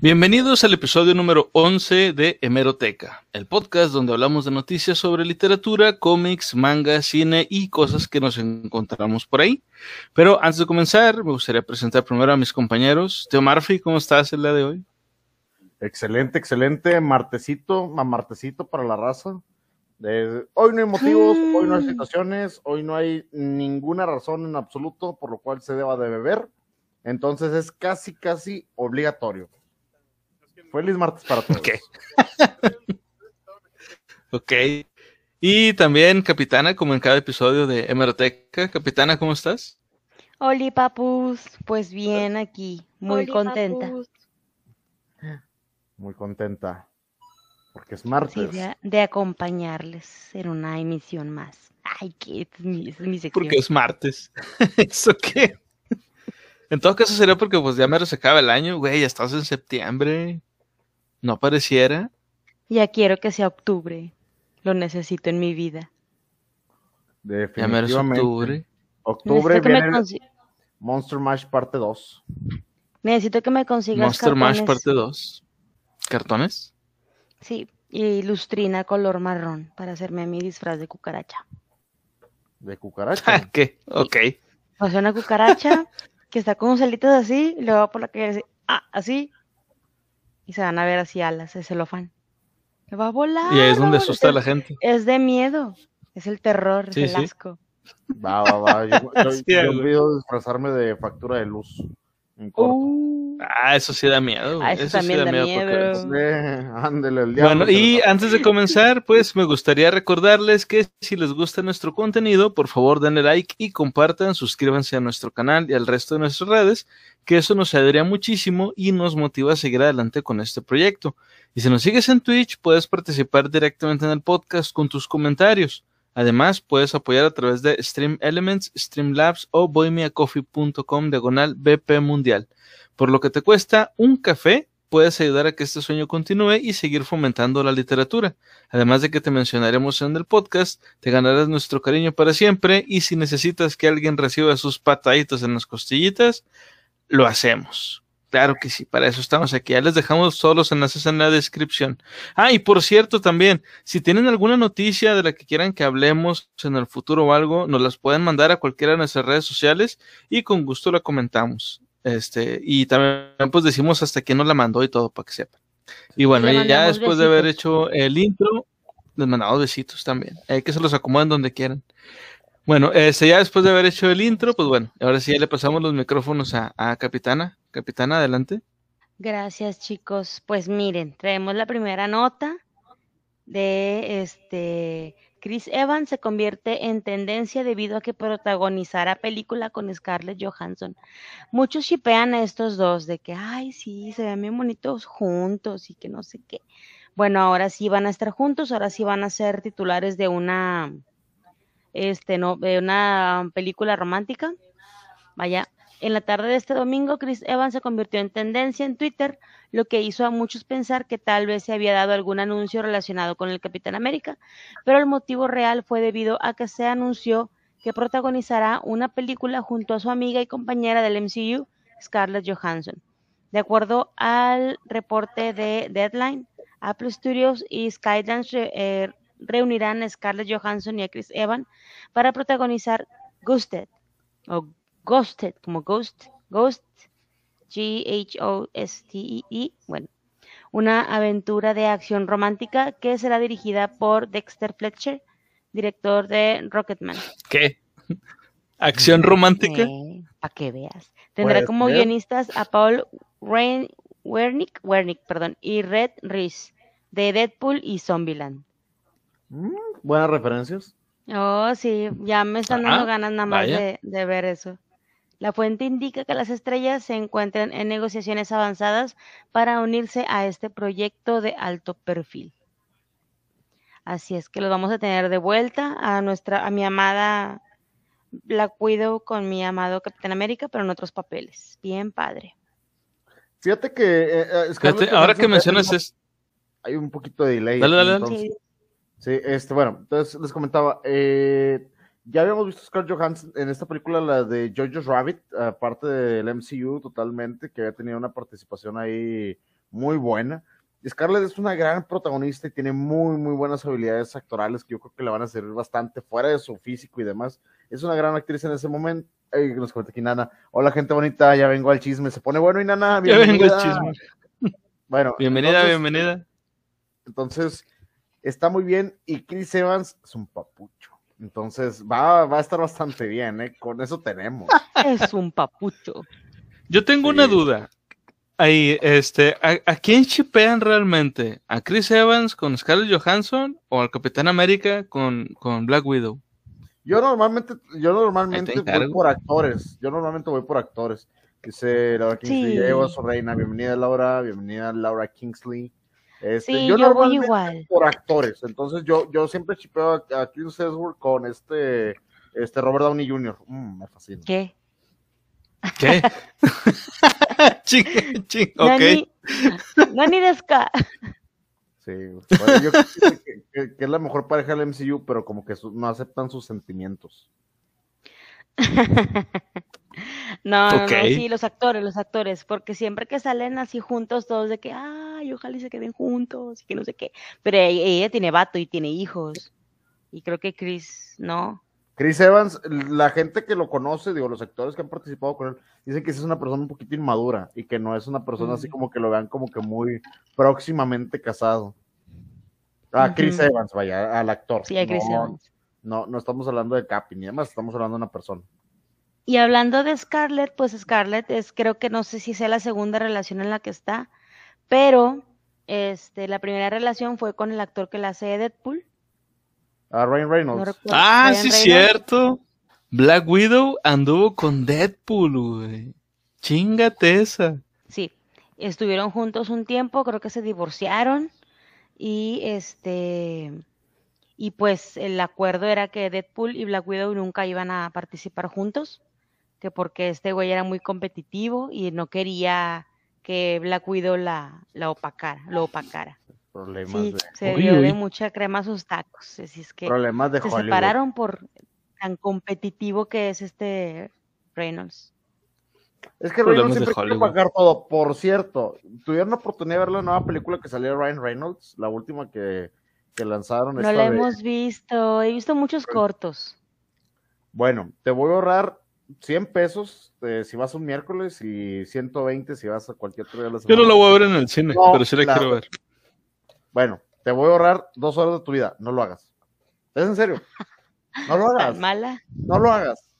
Bienvenidos al episodio número 11 de Hemeroteca, el podcast donde hablamos de noticias sobre literatura, cómics, manga, cine y cosas que nos encontramos por ahí. Pero antes de comenzar, me gustaría presentar primero a mis compañeros. Teo Murphy, ¿cómo estás el día de hoy? Excelente, excelente. Martecito, martecito para la raza. hoy no hay motivos, hoy no hay mm. situaciones, hoy no hay ninguna razón en absoluto por lo cual se deba de beber. Entonces es casi, casi obligatorio. Feliz martes para todos. Ok. ok. Y también, Capitana, como en cada episodio de Hemeroteca. Capitana, ¿cómo estás? Hola, papus. Pues bien, aquí. Muy contenta. Muy contenta. Porque es martes. Sí, de, acompañarles en una emisión más. Ay, que es mi, es mi sección. Porque es martes. ¿Eso qué? En todo caso sería porque pues ya me se acaba el año, güey, ya estás en septiembre. No pareciera. Ya quiero que sea octubre. Lo necesito en mi vida. Definitivamente. Ya octubre. Octubre viene Monster Mash parte 2. Necesito que me consigas Monster Mash parte 2. ¿Cartones? Sí, y lustrina color marrón para hacerme mi disfraz de cucaracha. ¿De cucaracha? ¿Qué? Ok. O sea, una cucaracha que está con celitos así, y luego por la calle, ah, así, y se van a ver así alas de celofán. Me va a volar. Y ahí es donde asusta a la gente. Es de miedo, es el terror, es el asco. Va, va, va. Yo, yo, olvido disfrazarme de factura de luz. En corto. Uh. Ah, eso sí da miedo. Ah, eso, también da, miedo. ándele, el diablo. Bueno, y antes de comenzar, pues me gustaría recordarles que si les gusta nuestro contenido, por favor denle like y compartan, suscríbanse a nuestro canal y al resto de nuestras redes que eso nos ayudaría muchísimo y nos motiva a seguir adelante con este proyecto. Y si nos sigues en Twitch, puedes participar directamente en el podcast con tus comentarios. Además, puedes apoyar a través de Stream Elements, Streamlabs o boymeacoffee.com diagonal BP Mundial. Por lo que te cuesta un café, puedes ayudar a que este sueño continúe y seguir fomentando la literatura. Además de que te mencionaremos en el podcast, te ganarás nuestro cariño para siempre y si necesitas que alguien reciba sus pataditas en las costillitas, lo hacemos. Claro que sí, para eso estamos aquí. Ya les dejamos todos los enlaces en la descripción. Ah, y por cierto también, si tienen alguna noticia de la que quieran que hablemos en el futuro o algo, nos las pueden mandar a cualquiera de nuestras redes sociales y con gusto la comentamos. Este, y también pues decimos hasta quién nos la mandó y todo para que sepan. Y bueno, ya después de haber hecho el intro, les mandamos besitos también. Hay que se los acomoden donde quieran. Bueno, este, ya después de haber hecho el intro, pues bueno, ahora sí ya le pasamos los micrófonos a, Capitana. Capitana, adelante. Gracias, chicos. Pues miren, traemos la primera nota de este Chris Evans se convierte en tendencia debido a que protagonizará película con Scarlett Johansson. Muchos shipean a estos dos de que, ay, sí, se ven bien bonitos juntos y que no sé qué. Bueno, ahora sí van a estar juntos, ahora sí van a ser titulares de una este, no, una película romántica. Vaya, en la tarde de este domingo, Chris Evans se convirtió en tendencia en Twitter, lo que hizo a muchos pensar que tal vez se había dado algún anuncio relacionado con el Capitán América, pero el motivo real fue debido a que se anunció que protagonizará una película junto a su amiga y compañera del MCU, Scarlett Johansson. De acuerdo al reporte de Deadline, Apple Studios y Skydance eh, reunirán a Scarlett Johansson y a Chris Evans para protagonizar Ghosted, o Ghosted, como Ghost, Ghost, G-H-O-S-T-E, e, bueno, una aventura de acción romántica que será dirigida por Dexter Fletcher, director de Rocketman. ¿Qué? ¿Acción romántica? para que veas. Tendrá como guionistas a Paul Wernick, Wernick perdón, y Red Reese, de Deadpool y Zombieland. Mm, buenas referencias. Oh, sí, ya me están dando ganas nada más de, ver eso. La fuente indica que las estrellas se encuentran en negociaciones avanzadas para unirse a este proyecto de alto perfil. Así es que los vamos a tener de vuelta a nuestra, a mi amada, la cuido con mi amado Capitán América, pero en otros papeles. Bien padre. Fíjate que eh, eh, ahora que mencionas es hay un poquito de delay. Dale, dale, Sí, este, bueno, entonces les comentaba, eh, ya habíamos visto a Scarlett Johansson en esta película, la de Jojo's Rabbit, aparte del MCU totalmente, que había tenido una participación ahí muy buena. Scarlett es una gran protagonista y tiene muy, muy buenas habilidades actorales que yo creo que le van a servir bastante fuera de su físico y demás. Es una gran actriz en ese momento. Ay, nos comenta aquí Nana. Hola, gente bonita, ya vengo al chisme. Se pone bueno y Nana, Ya vengo bienvenida. al chisme. Bueno, Bienvenida, entonces- bienvenida. entonces, está muy bien. Y Chris Evans es un papucho. Entonces, va, va a estar bastante bien, ¿eh? Con eso tenemos. Es un papucho. Yo tengo Sí. una duda. Ahí, este, ¿a, a quién chipean realmente? ¿A Chris Evans con Scarlett Johansson o al Capitán América con, con Black Widow? Yo normalmente, yo normalmente voy por actores. Yo normalmente voy por actores. Dice Laura Kingsley, Sí. llegó a su reina. Bienvenida, Laura. Bienvenida, Laura Kingsley. Este, Sí, yo, voy normalmente igual. por actores. Entonces, yo, yo siempre chipeo a, a Chris Hemsworth con este, este Robert Downey Jr. Mm, me fascina. ¿Qué? ¿Qué? ching, ching, ok. Nani, Nani Deska. Sí, bueno, yo creo que, que- que es la mejor pareja del MCU, pero como que su- no aceptan sus sentimientos. No, no, sí, los actores, los actores, porque siempre que salen así juntos, todos de que, ay, ojalá y se queden juntos, y que no sé qué. Pero ella, ella tiene vato y tiene hijos. Y creo que Chris, no. Chris Evans, la gente que lo conoce, digo, los actores que han participado con él, dicen que sí es una persona un poquito inmadura y que no es una persona así Mm. como que lo vean como que muy próximamente casado. Ah, Chris. Evans, vaya, al actor. Sí, a Chris no, Evans. No, no estamos hablando de Capi, ni además estamos hablando de una persona. Y hablando de Scarlett, pues Scarlett es, creo que no sé si sea la segunda relación en la que está, pero este, la primera relación fue con el actor que la hace de Deadpool. Ah, Ryan No Reynolds. recuerdo, Ah, Ryan sí, Reynolds. cierto. Black Widow anduvo con Deadpool, güey. Chingate esa. Sí, estuvieron juntos un tiempo, creo que se divorciaron y este y pues el acuerdo era que Deadpool y Black Widow nunca iban a participar juntos, que porque este güey era muy competitivo y no quería que Black Widow la, la opacara, lo opacara. Problemas Sí, de, se Uy, dio de mucha crema a sus tacos, así es que problemas de se Hollywood. separaron por tan competitivo que es este Reynolds. Es que Reynolds de siempre quiere pagar todo. Por cierto, tuvieron la oportunidad de ver la nueva película que salió de Ryan Reynolds, la última que, que lanzaron. No esta la de- hemos visto, he visto muchos cortos. Bueno, te voy a ahorrar 100 pesos eh, si vas un miércoles y 120 si vas a cualquier otro día de la Yo semana. no la voy a ver en el cine, No, pero sí la la- quiero ver. Bueno, te voy a ahorrar dos horas de tu vida. No lo hagas. ¿Es en serio? No lo hagas. Tan mala. No lo hagas.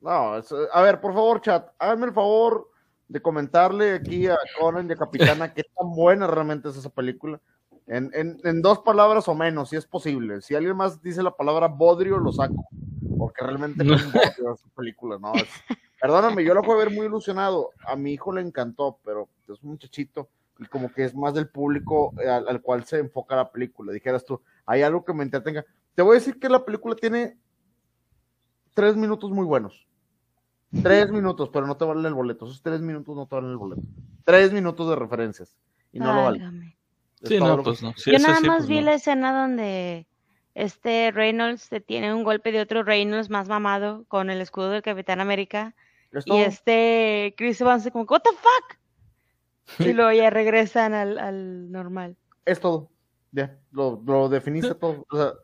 No, es- a ver, por favor, chat, háganme el favor de comentarle aquí a Conan y a Capitana qué tan buena realmente es esa película. En, en- en dos palabras o menos, si es posible. Si alguien más dice la palabra bodrio, lo saco. Porque realmente no es esa película, no. es- perdóname, yo la fui a ver muy ilusionado. A mi hijo le encantó, pero es un muchachito y como que es más del público al, al cual se enfoca la película. Dijeras tú, hay algo que me entretenga. Te voy a decir que la película tiene tres minutos muy buenos. Tres minutos, pero no te valen el boleto. Esos tres minutos no te valen el boleto. Tres minutos de referencias. Y no lo valen. Sí, no, lo pues no. Sí, Yo nada sí, más pues vi no. la escena donde este Reynolds se tiene un golpe de otro Reynolds más mamado con el escudo del Capitán América Es y este Chris Evans como what the fuck y luego ya regresan al, al normal. Es todo. Ya, lo, lo definiste todo. O sea,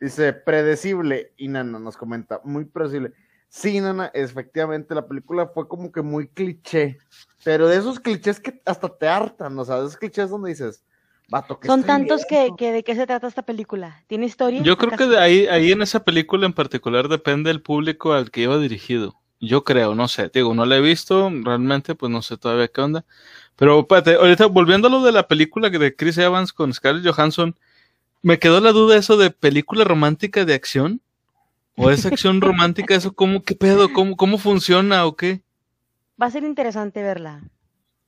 dice predecible. Y Nana nos comenta, muy predecible. Sí, Nana, efectivamente, la película fue como que muy cliché. Pero de esos clichés que hasta te hartan, o sea, de esos clichés donde dices, vato, que Son tantos que, que de qué se trata esta película. ¿Tiene historia? Yo creo que de ahí, ahí en esa película en particular depende del público al que iba dirigido. Yo creo, no sé, digo, no la he visto, realmente, pues no sé todavía qué onda. Pero espérate, ahorita volviendo a lo de la película de Chris Evans con Scarlett Johansson, me quedó la duda eso de película romántica de acción. ¿O es acción romántica? ¿Eso cómo, qué pedo? ¿Cómo, cómo funciona o qué? Va a ser interesante verla.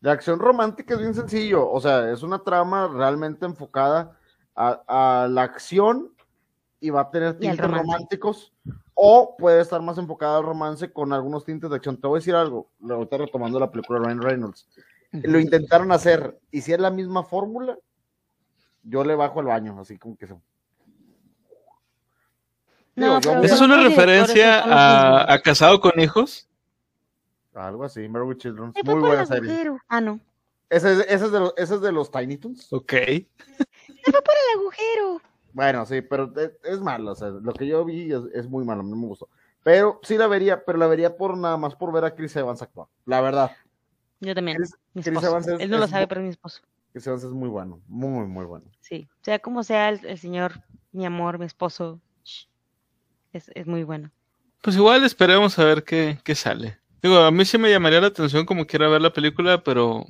De acción romántica es bien sencillo, o sea, es una trama realmente enfocada a, a la acción y va a tener al tintes románticos, o puede estar más enfocada al romance con algunos tintes de acción. Te voy a decir algo, ahorita retomando la película de Ryan Reynolds. Lo intentaron hacer, y si es la misma fórmula, yo le bajo el baño, así como que se. No, Digo, yo- pero ¿Esa es una referencia a Casado con Hijos? Algo así, Mary with Children. Muy buena serie. agujero. Ah, no. Ese, es- ese es de los, ese es de los Tiny Toons. Ok. Se fue por el agujero. Bueno, sí, pero es, es malo. O sea, lo que yo vi es, es muy malo, no me gustó. Pero sí la vería, pero la vería por nada más por ver a Chris Evans actuar. La verdad, Yo también. Chris, Mi Chris esposo. Evans es- Él no lo es sabe, pero es mi esposo. Chris Evans es muy bueno, muy, muy bueno. Sí. Sea como sea el, el señor, mi amor, mi esposo, es muy bueno. Pues igual esperemos a ver qué, qué sale. Digo, a mí sí me llamaría la atención como quiera ver la película, pero.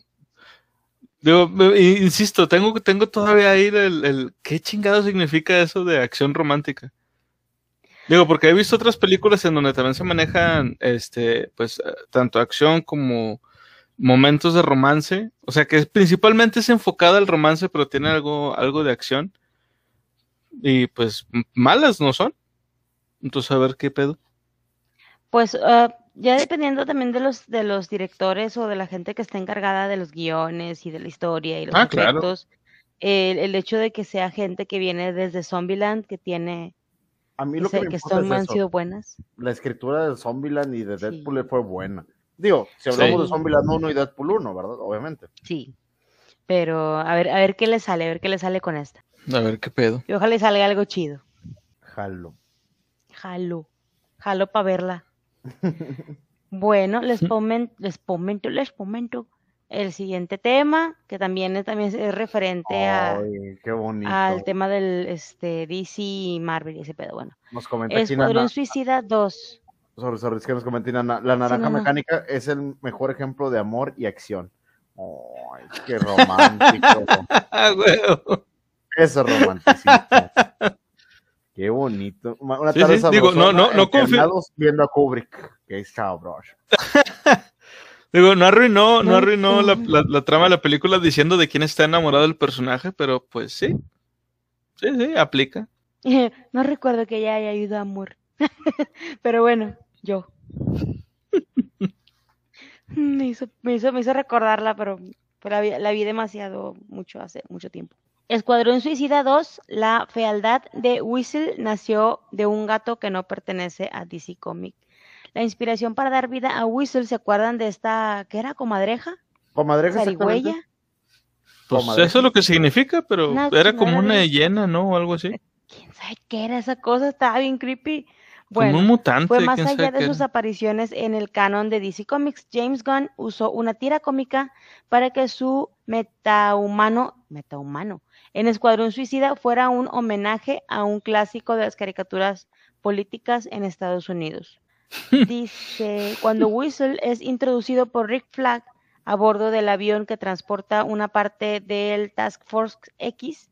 Digo, insisto, tengo, tengo todavía ahí el, el. ¿Qué chingado significa eso de acción romántica? Digo, porque he visto otras películas en donde también se manejan, este, pues, eh, tanto acción como momentos de romance. O sea, que principalmente es enfocada al romance, pero tiene algo, algo de acción. Y pues, malas no son. Entonces, a ver qué pedo. Pues ah, ya dependiendo también de los de los directores o de la gente que está encargada de los guiones y de la historia y los Ah, claro. efectos, el, el hecho de que sea gente que viene desde Zombieland, que tiene, A mí lo que me que son, es han sido buenas. La escritura de Zombieland y de Sí. Deadpool fue buena. Digo, si hablamos Sí. de Zombieland 1 y Deadpool 1, ¿verdad? Obviamente. Sí. Pero a ver, a ver qué le sale, a ver qué le sale con esta. A ver qué pedo. Y ojalá le salga algo chido. Jalo. Jalo. Jalo para verla. Bueno, les, pomen- les comento, les comento el siguiente tema, que también es, también es referente a, Ay, qué bonito. al tema del este, DC y Marvel y ese pedo. Bueno, Nos comenta Escuadrón. Suicida 2. Sorry, sorry, es que nos comenta Nana. La naranja no. mecánica es el mejor ejemplo de amor y acción. Ay, qué romántico. Ah. Eso es romanticismo. Qué bonito. Una Sí, tarde sí, digo, no, no, no viendo a Kubrick. Qué sabroso. Digo, no arruinó, no arruinó la, no. la- la trama de la película diciendo de quién está enamorado del personaje, pero pues sí. Sí, sí, aplica. No recuerdo que ella haya ido a amor. Pero bueno, yo. Me hizo, me hizo, me hizo recordarla, pero, pero la, vi, la vi demasiado mucho hace mucho tiempo. Escuadrón Suicida 2, la fealdad de Whistle nació de un gato que no pertenece a DC Comics. La inspiración para dar vida a Whistle, ¿se acuerdan de esta, qué era, comadreja? Comadreja. Zarigüeya. Pues Comadre. eso es lo que significa, pero era como una de- hiena, ¿no? O algo así. ¿Quién sabe qué era esa cosa? Estaba bien creepy. Como Bueno, un mutante. Fue más allá de sus era. apariciones en el canon de DC Comics. James Gunn usó una tira cómica para que su metahumano, metahumano, en Escuadrón Suicida fuera un homenaje a un clásico de las caricaturas políticas en Estados Unidos. Dice, cuando Whistle es introducido por Rick Flag a bordo del avión que transporta una parte del Task Force X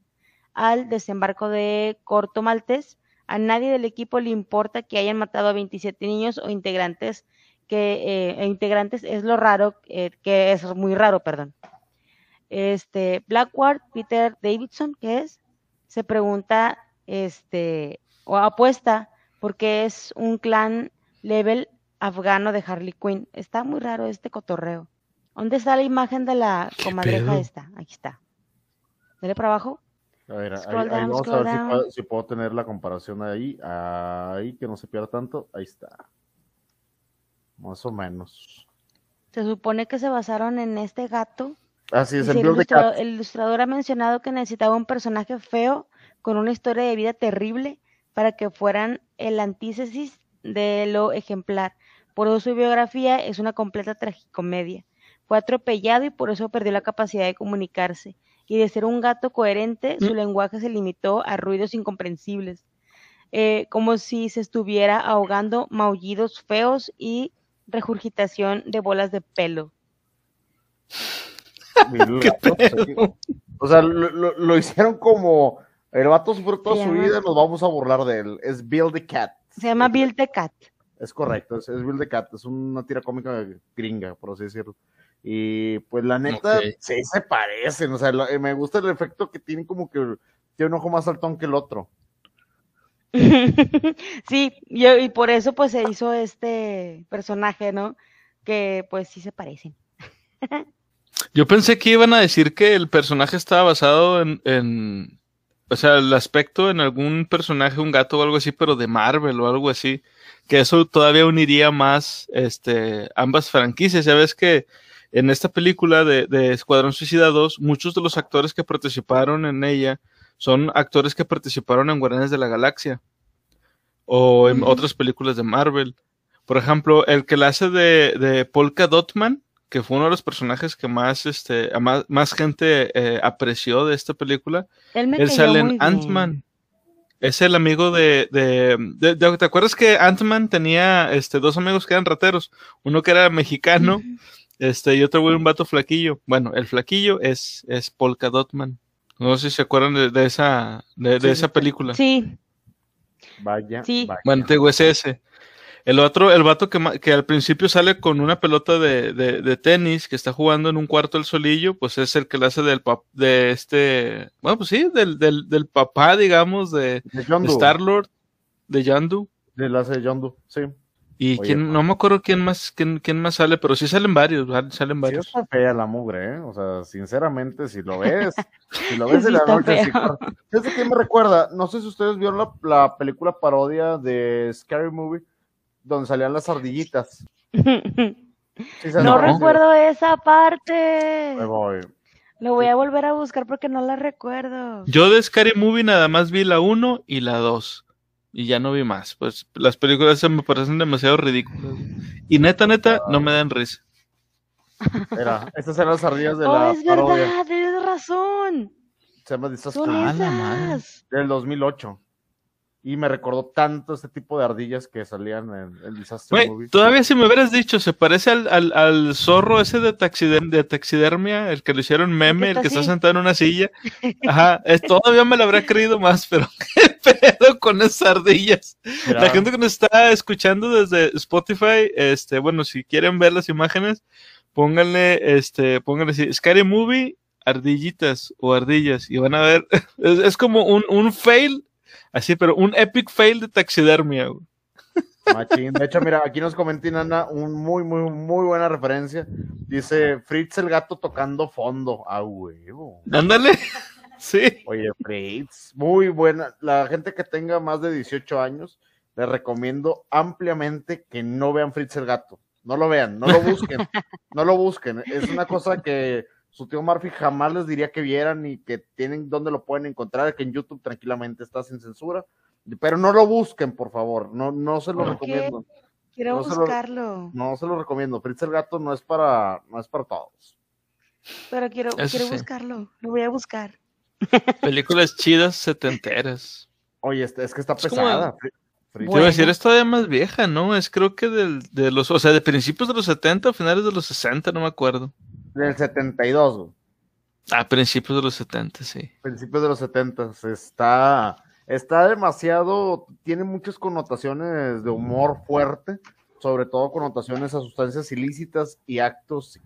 al desembarco de Corto Maltés, a nadie del equipo le importa que hayan matado a 27 niños o integrantes que eh, e integrantes es lo raro eh, que es muy raro, perdón. Este Blackguard Peter Davidson, ¿qué es? Se pregunta este o apuesta porque es un clan level afgano de Harley Quinn. Está muy raro este cotorreo. ¿Dónde está la imagen de la ¿Qué comadreja pedo? esta? Aquí está. Dale para abajo. A ver, ahí, Scroll ahí down, vamos a ver si puedo, si puedo tener la comparación ahí. Ahí, que no se pierda tanto. Ahí está. Más o menos. Se supone que se basaron en este gato Así es, Dice, el ilustrador, Cat. el ilustrador ha mencionado que necesitaba un personaje feo con una historia de vida terrible para que fueran el antítesis de lo ejemplar. Por eso su biografía es una completa tragicomedia. Fue atropellado y por eso perdió la capacidad de comunicarse. Y de ser un gato coherente, su Mm. lenguaje se limitó a ruidos incomprensibles, eh, como si se estuviera ahogando maullidos feos y regurgitación de bolas de pelo. Mira, ¿Qué pues? O sea, lo, lo- lo hicieron como el vato sufrió toda Se su llama- vida, nos vamos a burlar de él. Es Build the Cat. Se llama Bill the Cat. Es correcto, es, es Build the Cat, es una tira cómica gringa, por así decirlo. Y pues la neta, sí se parecen, o sea, lo- eh, me gusta el efecto que tienen como que tiene un ojo más saltón que el otro. Sí, yo- y por eso pues se hizo este personaje, ¿no? Que pues sí se parecen. Yo pensé que iban a decir que el personaje estaba basado en, en, o sea, el aspecto en algún personaje, un gato o algo así, pero de Marvel o algo así, que eso todavía uniría más, este, ambas franquicias. Ya ves que en esta película de, de Escuadrón Suicida 2, muchos de los actores que participaron en ella son actores que participaron en Guardianes de la Galaxia o en otras películas de Marvel. Por ejemplo, el que la hace de, de Polka Dotman, que fue uno de los personajes que más, este, más, más gente eh, apreció de esta película, Él me él cayó sale muy en. Ant-Man. Es el amigo de, de, de- de- ¿Te acuerdas que Ant-Man tenía este, dos amigos que eran rateros? Uno que era mexicano este, y otro güey, un vato flaquillo. Bueno, el flaquillo es, es Polka Dotman. No sé si se acuerdan de, de esa, de, de Sí, esa sí. película. Sí, Vaya, Sí. vaya. Bueno, te digo, es ese. El otro, el vato que, que al principio sale con una pelota de, de, de tenis que está jugando en un cuarto el solillo, pues es el que le hace del pap- de este, bueno, pues sí, del, del, del papá, digamos, de, De Yondu. Star Lord, de Yandu. De la de Yondu, sí. Y Oye, quién, no me acuerdo quién más, quién, quién más sale, pero sí salen varios, salen Sí varios. está fea la mugre, ¿eh? O sea, sinceramente, si lo ves, si lo ves Sí en la noche, sí. ¿Sabes de qué me recuerda? No sé si ustedes vieron la, la película parodia de Scary Movie, donde salían las ardillitas. Sí no recuerdo esa parte. Me voy. Lo voy a volver a buscar porque no la recuerdo. Yo de Scary Movie nada más vi la 1 y la 2. Y ya no vi más. Pues las películas se me parecen demasiado ridículas. Y neta, neta, no me dan risa. Era, estas eran las ardillas de oh, la es parodia. verdad, tienes razón. Se llama Disaster Son Ah, esas. del 2008. Y me recordó tanto este tipo de ardillas que salían en el Disaster Movie. todavía si me hubieras dicho, se parece al, al, al zorro ese de, taxider- de taxidermia, el que le hicieron meme, el está que está así. sentado en una silla. Ajá, es- todavía me lo habría creído más, pero qué pedo con esas ardillas. Mira, La gente que nos está escuchando desde Spotify, este, bueno, si quieren ver las imágenes, pónganle, este, pónganle así, Scary Movie, ardillitas o ardillas, y van a ver, es, es como un, un fail, así, pero un epic fail de taxidermia, güey. Machín. De hecho, mira, aquí nos comenta Nana un muy, muy, muy buena referencia. Dice Fritz el gato tocando fondo. A huevo. Ándale, sí. Oye, Fritz, muy buena. La gente que tenga más de 18 años, les recomiendo ampliamente que no vean Fritz el gato. No lo vean, no lo busquen. no lo busquen. Es una cosa que su tío Murphy jamás les diría que vieran y que tienen donde lo pueden encontrar, que en YouTube tranquilamente está sin censura. Pero no lo busquen, por favor. No, no se lo recomiendo. Quiero No se lo- buscarlo. No se lo recomiendo. Fritz el gato no es para, no es para todos. Pero quiero, Eso quiero sí. buscarlo. Lo voy a buscar. Películas chidas setenteras. Oye, este- es que está Es pesada. A decir, es todavía más vieja, ¿no? Es creo que del, de los, o sea, de principios de los 70 o finales de los 60, no me acuerdo. Del 72, güey. Ah, principios de los 70, sí. principios de los 70. Está, está demasiado, tiene muchas connotaciones de humor fuerte, sobre todo connotaciones a sustancias ilícitas y actos.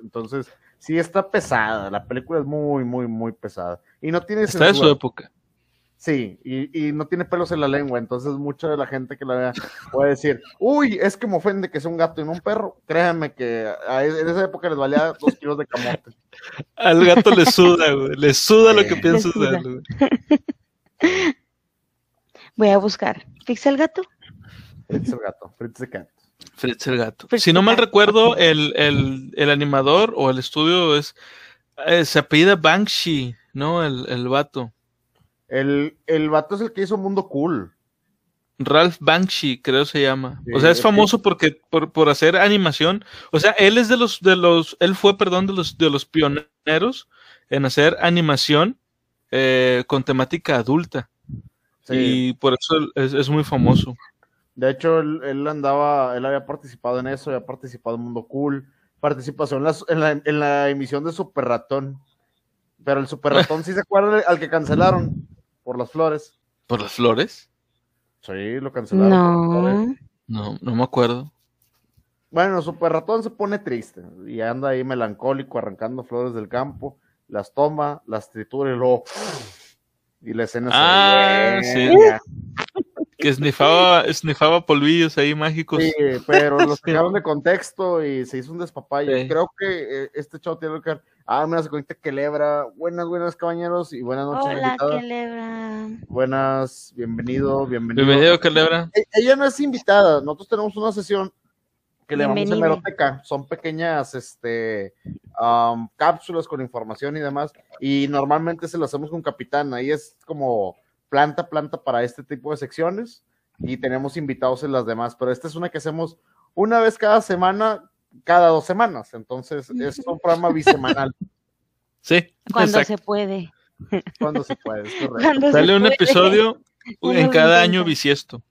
Entonces, sí está pesada. La película es muy, muy, muy pesada. Y no tiene Está de su censura. época. Sí, y, y no tiene pelos en la lengua, entonces mucha de la gente que la vea puede decir, uy, es que me ofende que sea un gato y no un perro. Créanme que a- en esa época les valía dos kilos de camote. Al gato le suda, güey. Le suda lo que piensas de él, güey. Voy a buscar. ¿Fix el gato? Fritz el gato, Fritz the cat. Fritz el gato. Fritz si no mal gato. recuerdo, el, el, el animador o el estudio es. eh, se apellida Banksy, ¿no? El, el vato. El, el vato es el que hizo Mundo Cool. Ralph Banksy, creo se llama. Sí, o sea, es famoso porque por, por hacer animación. O sea, él es de los, de los, él fue, perdón, de los, de los pioneros en hacer animación eh, con temática adulta. Sí. Y por eso es, es muy famoso. De hecho, él, él andaba, él había participado en eso, había participado en Mundo Cool, participación en la, en la, en la emisión de Super Ratón. Pero el Super Ratón sí se acuerda al que cancelaron por las flores. ¿Por las flores? Sí, lo cancelaron. No. No, no me acuerdo. Bueno, Super Ratón se pone triste y anda ahí melancólico arrancando flores del campo, las toma, las tritura y luego. Y la escena Ah, se sí. Que snifaba, snifaba polvillos ahí mágicos. Sí, pero lo sacaron de contexto y se hizo un despapalle. Sí. Creo que eh, este chavo tiene que ver. Ah, mira, se conecta Quelebra. Buenas, buenas, caballeros, y buenas noches, Hola, invitada. Kelebra. Buenas, bienvenido, bienvenido. Bienvenido, Calebra. E- Ella no es invitada, nosotros tenemos una sesión que le llamamos hemeroteca. Son pequeñas este, am, cápsulas con información y demás. Y normalmente se las hacemos con Capitán. Ahí es como planta, planta para este tipo de secciones. Y tenemos invitados en las demás. Pero esta es una que hacemos una vez cada semana, cada dos semanas. Entonces es un programa bisemanal. Sí, Cuando exacto. se puede. Cuando se puede, es correcto. Cuando Sale un puede. episodio Uno en cada año bisiesto.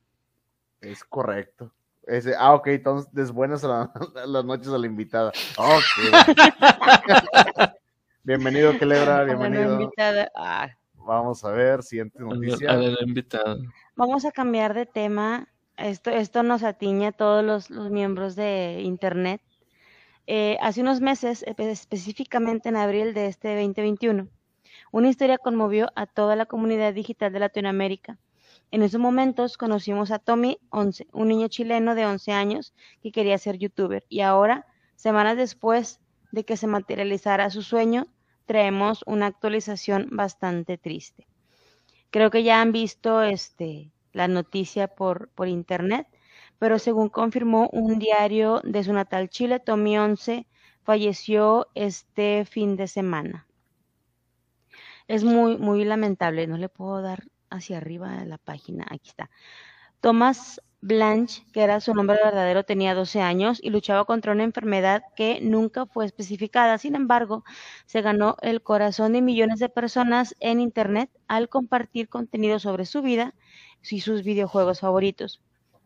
Es correcto. Ese, ah, ok, entonces buenas a la- a las noches a la invitada. Ok. bienvenido, Kelebra, bienvenido. invitada. Ah, Vamos a ver, siguiente A noticia. la invitada. Vamos a cambiar de tema. Esto, esto nos atiñe a todos los, los miembros de Internet. Eh, hace unos meses, espe- específicamente en abril de este 2021, una historia conmovió a toda la comunidad digital de Latinoamérica. En esos momentos conocimos a Tommy 11, un niño chileno de 11 años que quería ser youtuber. Y ahora, semanas después de que se materializara su sueño, traemos una actualización bastante triste. Creo que ya han visto este, la noticia por, por internet, pero según confirmó un diario de su natal Chile, Tommy 11 falleció este fin de semana. Es muy, muy lamentable, no le puedo dar hacia arriba de la página, aquí está. Thomas Blanche, que era su nombre verdadero, tenía 12 años y luchaba contra una enfermedad que nunca fue especificada. Sin embargo, se ganó el corazón de millones de personas en Internet al compartir contenido sobre su vida y sus videojuegos favoritos.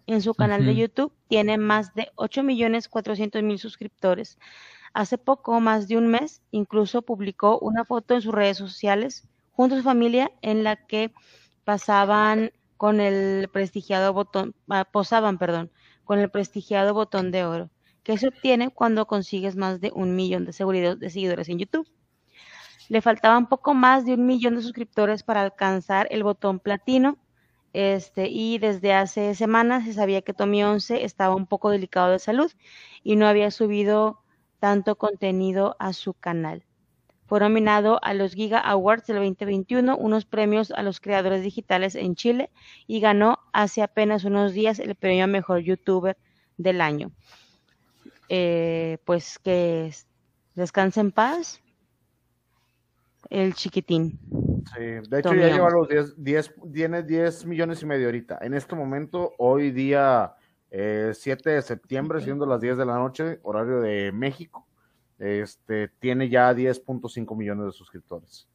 En su canal de. YouTube tiene más de 8.400.000 suscriptores. Hace poco, más de un mes, incluso publicó una foto en sus redes sociales junto a su familia en la que pasaban con el prestigiado botón, ah, posaban, perdón, con el prestigiado botón de oro, que se obtiene cuando consigues más de un millón de, de seguidores en YouTube. Le faltaban poco más de un millón de suscriptores para alcanzar el botón platino. Este, y desde hace semanas se sabía que Tommy 11 estaba un poco delicado de salud y no había subido tanto contenido a su canal. Fue nominado a los Giga Awards del 2021, unos premios a los creadores digitales en Chile, y ganó hace apenas unos días el premio a Mejor YouTuber del año. Eh, pues que es- descanse en paz el chiquitín. Sí, de hecho Tommy ya lleva los 10, 10, tiene 10 millones y medio ahorita. En este momento, hoy día eh, 7 de septiembre, siendo las 10 de la noche, horario de México, este, tiene ya 10.5 millones de suscriptores.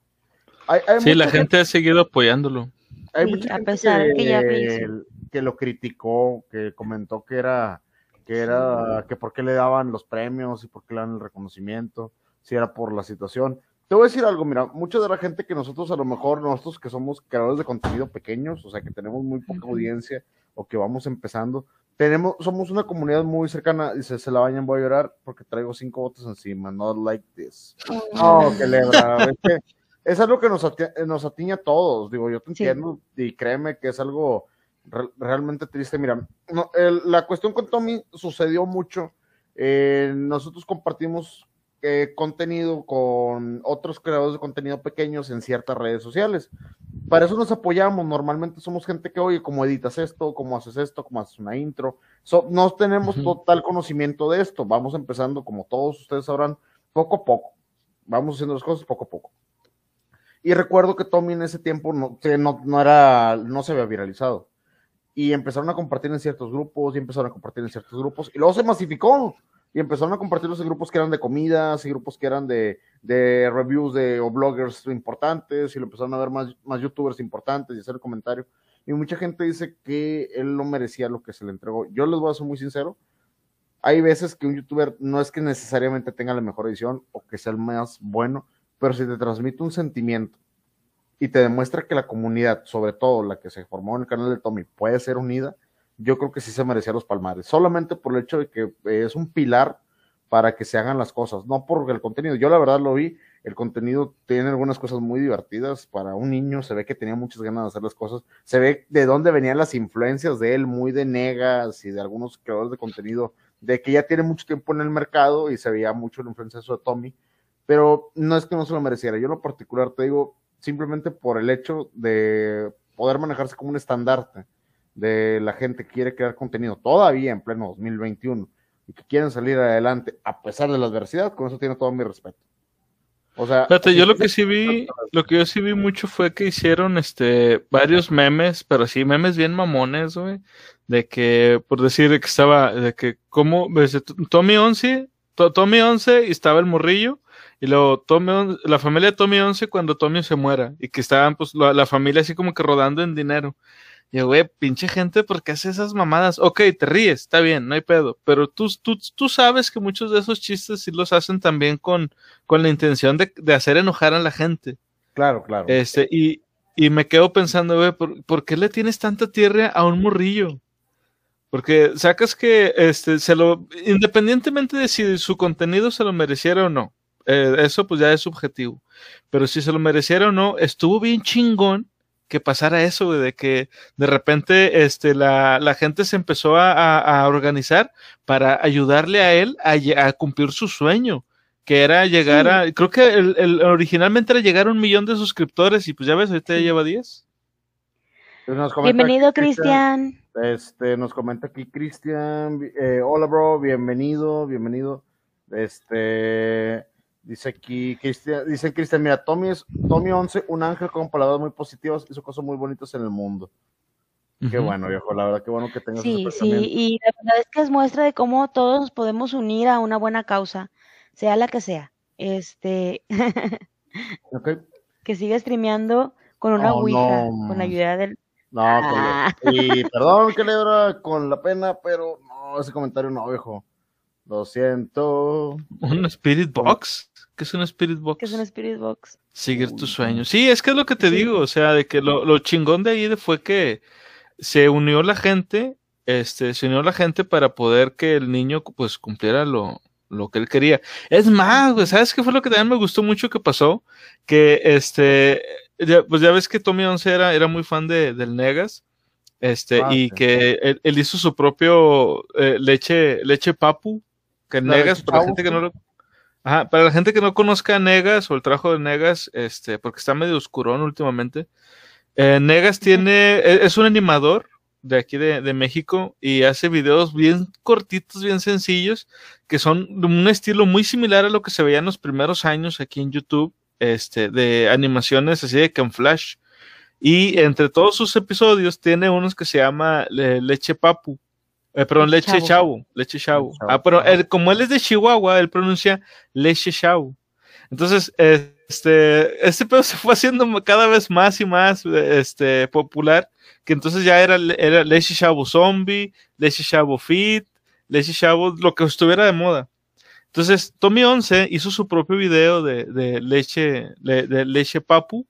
Hay, hay Sí, la gente ha seguido apoyándolo. hay Sí, mucha a gente pesar que ya lo criticó, que comentó que era, que era, que por qué le daban los premios y por qué le dan el reconocimiento, si era por la situación. Te voy a decir algo, mira, mucha de la gente que nosotros a lo mejor, nosotros que somos creadores de contenido pequeños, o sea, que tenemos muy poca audiencia o que vamos empezando, tenemos, somos una comunidad muy cercana, dice, se la bañan, voy a llorar porque traigo cinco votos encima, not like this. No, que lebra. Es, que es algo que nos, ati- nos atiñe a todos. Digo, yo te Sí. entiendo y créeme que es algo re- realmente triste. Mira, no, el- la cuestión con Tommy sucedió mucho. Eh, nosotros compartimos eh, contenido con otros creadores de contenido pequeños en ciertas redes sociales. Para eso nos apoyamos. Normalmente somos gente que, oye, ¿cómo editas esto? ¿Cómo haces esto? ¿Cómo haces una intro? So, no tenemos Ujú. total conocimiento de esto. Vamos empezando, como todos ustedes sabrán, poco a poco. Vamos haciendo las cosas poco a poco. Y recuerdo que Tommy en ese tiempo no, no, no era, no se había viralizado. Y empezaron a compartir en ciertos grupos, y empezaron a compartir en ciertos grupos, y luego se masificó. Y empezaron a compartirlos en grupos que eran de comidas, y grupos que eran de, de reviews de o bloggers importantes, y lo empezaron a ver más, más youtubers importantes y hacer comentarios. Y mucha gente dice que él no merecía lo que se le entregó. Yo les voy a ser muy sincero. Hay veces que un youtuber no es que necesariamente tenga la mejor edición o que sea el más bueno, pero si te transmite un sentimiento y te demuestra que la comunidad, sobre todo la que se formó en el canal de Tommy, puede ser unida, yo creo que sí se merecía los palmares, solamente por el hecho de que es un pilar para que se hagan las cosas, no por el contenido. Yo la verdad lo vi, el contenido tiene algunas cosas muy divertidas para un niño, se ve que tenía muchas ganas de hacer las cosas, se ve de dónde venían las influencias de él, muy de negas y de algunos creadores de contenido, de que ya tiene mucho tiempo en el mercado y se veía mucho la influencia de Tommy, pero no es que no se lo mereciera. Yo en lo particular te digo, simplemente por el hecho de poder manejarse como un estandarte de la gente que quiere crear contenido todavía en pleno 2021, y que quieren salir adelante a pesar de la adversidad, con eso tiene todo mi respeto. O sea, Fíjate, yo lo que sí vi, lo que yo sí vi mucho fue que hicieron este varios memes, pero sí memes bien mamones, güey, de que por decir que estaba de que como ves, Tommy 11, To- Tommy 11 y estaba el morrillo y luego Tommy, la familia de Tommy 11 cuando Tommy se muera y que estaban pues la, la familia así como que rodando en dinero. Y yo, güey, pinche gente, ¿por qué hace esas mamadas? Ok, te ríes, está bien, no hay pedo, pero tú, tú, tú sabes que muchos de esos chistes sí los hacen también con, con la intención de, de hacer enojar a la gente. claro, claro. Este, y, y me quedo pensando, güey, ¿por, por qué le tienes tanta tierra a un morrillo? Porque sacas que este, se lo, independientemente de si su contenido se lo mereciera o no, eh, eso pues ya es subjetivo. Pero si se lo mereciera o no, estuvo bien chingón que pasara eso, güey, de que de repente este, la, la gente se empezó a, a- a organizar para ayudarle a él a, cumplir su sueño, que era llegar Sí. a, creo que el, el- originalmente era llegar a un millón de suscriptores y pues ya ves, ahorita ya lleva 10. Nos comenta Bienvenido, Cristian. Este, nos comenta aquí Cristian, eh, hola bro, bienvenido, bienvenido. Este, dice aquí Cristian, dice Cristian, mira, Tommy es Tommy 11, un ángel con palabras muy positivas, hizo cosas muy bonitas en el mundo. Qué bueno, viejo, la verdad, qué bueno que tengas Sí, ese sí, y la verdad es que es muestra de cómo todos nos podemos unir a una buena causa, sea la que sea. Este, que siga streameando con una Oh, ouija, no. con ayuda del... No, Ah. con la- y perdón que le era con la pena, pero no, ese comentario no, viejo. Lo siento. ¿Un Spirit Box? ¿Qué es un Spirit Box? que es un Spirit Box. Seguir tus sueños. Sí, es que es lo que te Sí. digo, o sea, de que lo, lo chingón de ahí de- fue que se unió la gente, este, se unió la gente para poder que el niño pues cumpliera lo, lo que él quería. Es más, güey, ¿sabes qué fue lo que también me gustó mucho que pasó? Que este, ya- pues ya ves que Tommy Once era, era muy fan de, del Negas, este, Ah, y sí. que él, él hizo su propio eh, leche, leche papu, que La Negas, para la gente que no lo Ajá, para la gente que no conozca a Negas o el trabajo de Negas, este, porque está medio oscurón últimamente, eh, Negas tiene, e- es un animador de aquí de, de México y hace videos bien cortitos, bien sencillos, que son de un estilo muy similar a lo que se veía en los primeros años aquí en YouTube, este, de animaciones así de Can Flash. Y entre todos sus episodios tiene unos que se llama eh, Leche Papu. Eh, perdón, Leche. Chavo. Leche Chavo. Chavo, Ah, pero él- como él es de Chihuahua, él pronuncia Leche Chavo. Entonces, este, este pedo se fue haciendo cada vez más y más este, popular, que entonces ya era, era Leche Chavo Zombie, Leche Chavo Fit, Leche Chavo, lo que estuviera de moda. Entonces, Tommy 11 hizo su propio video de, de leche, de, de leche papu,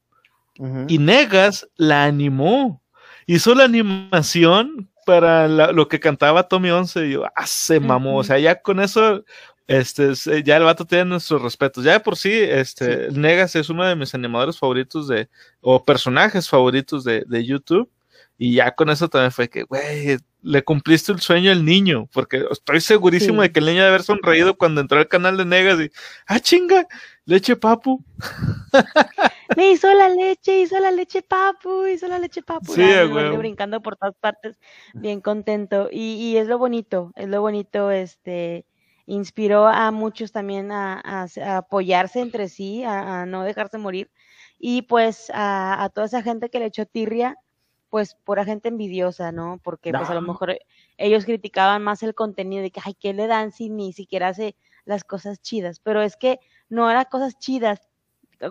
y Negas la animó. Hizo la animación para la- lo que cantaba Tommy 11. Y yo, ah, se mamó. O sea, ya con eso, este, se- ya el vato tiene nuestros respetos. Ya de por sí, este, Negas es uno de mis animadores favoritos de, o personajes favoritos de, de YouTube. Y ya con eso también fue que, güey, le cumpliste el sueño al niño, porque estoy segurísimo Sí. de que el niño debe haber sonreído cuando entró al canal de Negas y, ah, chinga, leche papu. Me hizo la leche, hizo la leche papu, hizo la leche papu. Sí, huevo. brincando por todas partes, bien contento. Y, y es lo bonito, es lo bonito, este, inspiró a muchos también a, a s- a apoyarse entre sí, a, a no dejarse morir. Y pues a toda esa gente que le echó tirria, pues pura gente envidiosa, ¿no? Porque pues a lo mejor ellos criticaban más el contenido de que, ay, ¿qué le dan si ni siquiera hace las cosas chidas? Pero es que no eran cosas chidas,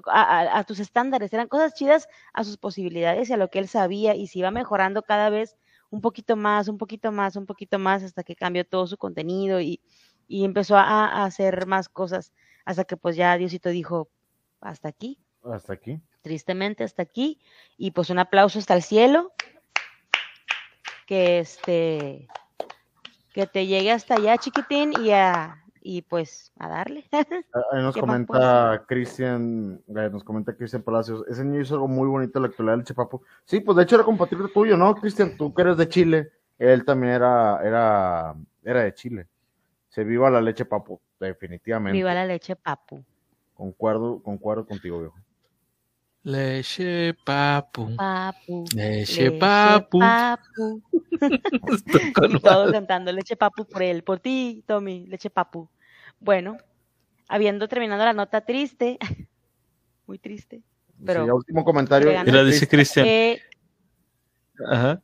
a, a- a tus estándares, eran cosas chidas a sus posibilidades y a lo que él sabía y se iba mejorando cada vez un poquito más, un poquito más, un poquito más hasta que cambió todo su contenido y, y empezó a, a hacer más cosas hasta que pues ya Diosito dijo, hasta aquí, Hasta aquí. tristemente hasta aquí y pues un aplauso hasta el cielo, que este, que te llegue hasta allá chiquitín y a, y pues a darle. Ah, nos ¿Qué más comenta Cristian, eh, nos comenta Cristian Palacios, ese niño hizo algo muy bonito en la actualidad del Chepapo. Sí, pues de hecho era compatible tuyo, ¿no, Cristian? Tú que eres de Chile, él también era, era, era de Chile. Se viva la leche papo, definitivamente. Viva la leche papu. Concuerdo, concuerdo contigo, viejo. Leche papu. Papu. Leche papu. papu. Estoy con Y todos cantando leche papu por él, por ti, Tommy, leche papu. Bueno, habiendo terminado la nota triste, muy triste, pero Sí, ya último comentario. Mira, Mira, dice Cristian. eh, Ajá.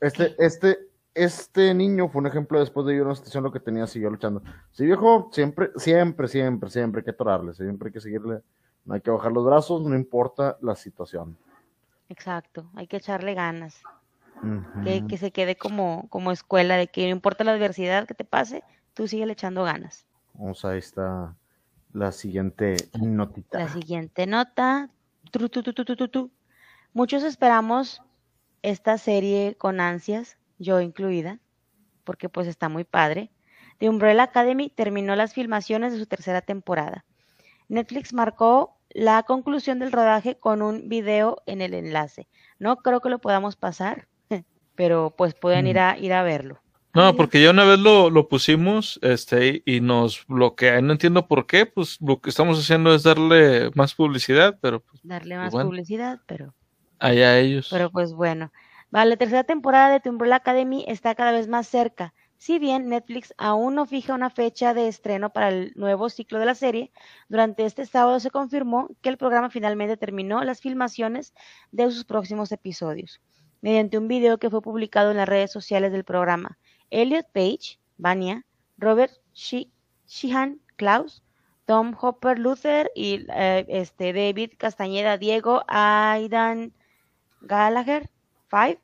Este, este, este niño fue un ejemplo después de ir a una situación lo que tenía, siguió luchando. Sí, viejo, siempre, siempre, siempre, siempre hay que atorarle, siempre hay que seguirle, no hay que bajar los brazos, no importa la situación. exacto, hay que echarle ganas, que, que se quede como, como escuela, de que no importa la adversidad que te pase, tú sigue echando ganas. Vamos, ahí está la siguiente notita. La siguiente nota. tru, tu, tu, tu. Muchos esperamos esta serie con ansias, yo incluida, porque pues está muy padre. The Umbrella Academy terminó las filmaciones de su tercera temporada. Netflix marcó la conclusión del rodaje con un video en el enlace. No creo que lo podamos pasar, pero pues pueden ir a ir a verlo. No, porque ya una vez lo, lo pusimos este, y nos bloquea. No entiendo por qué, pues lo que estamos haciendo es darle más publicidad, pero pues Darle más bueno. publicidad, pero allá ellos. Pero pues bueno, vale, la tercera temporada de The Umbrella Academy está cada vez más cerca. Si bien Netflix aún no fija una fecha de estreno para el nuevo ciclo de la serie, durante este sábado se confirmó que el programa finalmente terminó las filmaciones de sus próximos episodios. Mediante un video que fue publicado en las redes sociales del programa, Elliot Page, Vania, Robert She- Sheehan Klaus, Tom Hopper Luther y eh, este David Castañeda Diego Aidan Gallagher, Five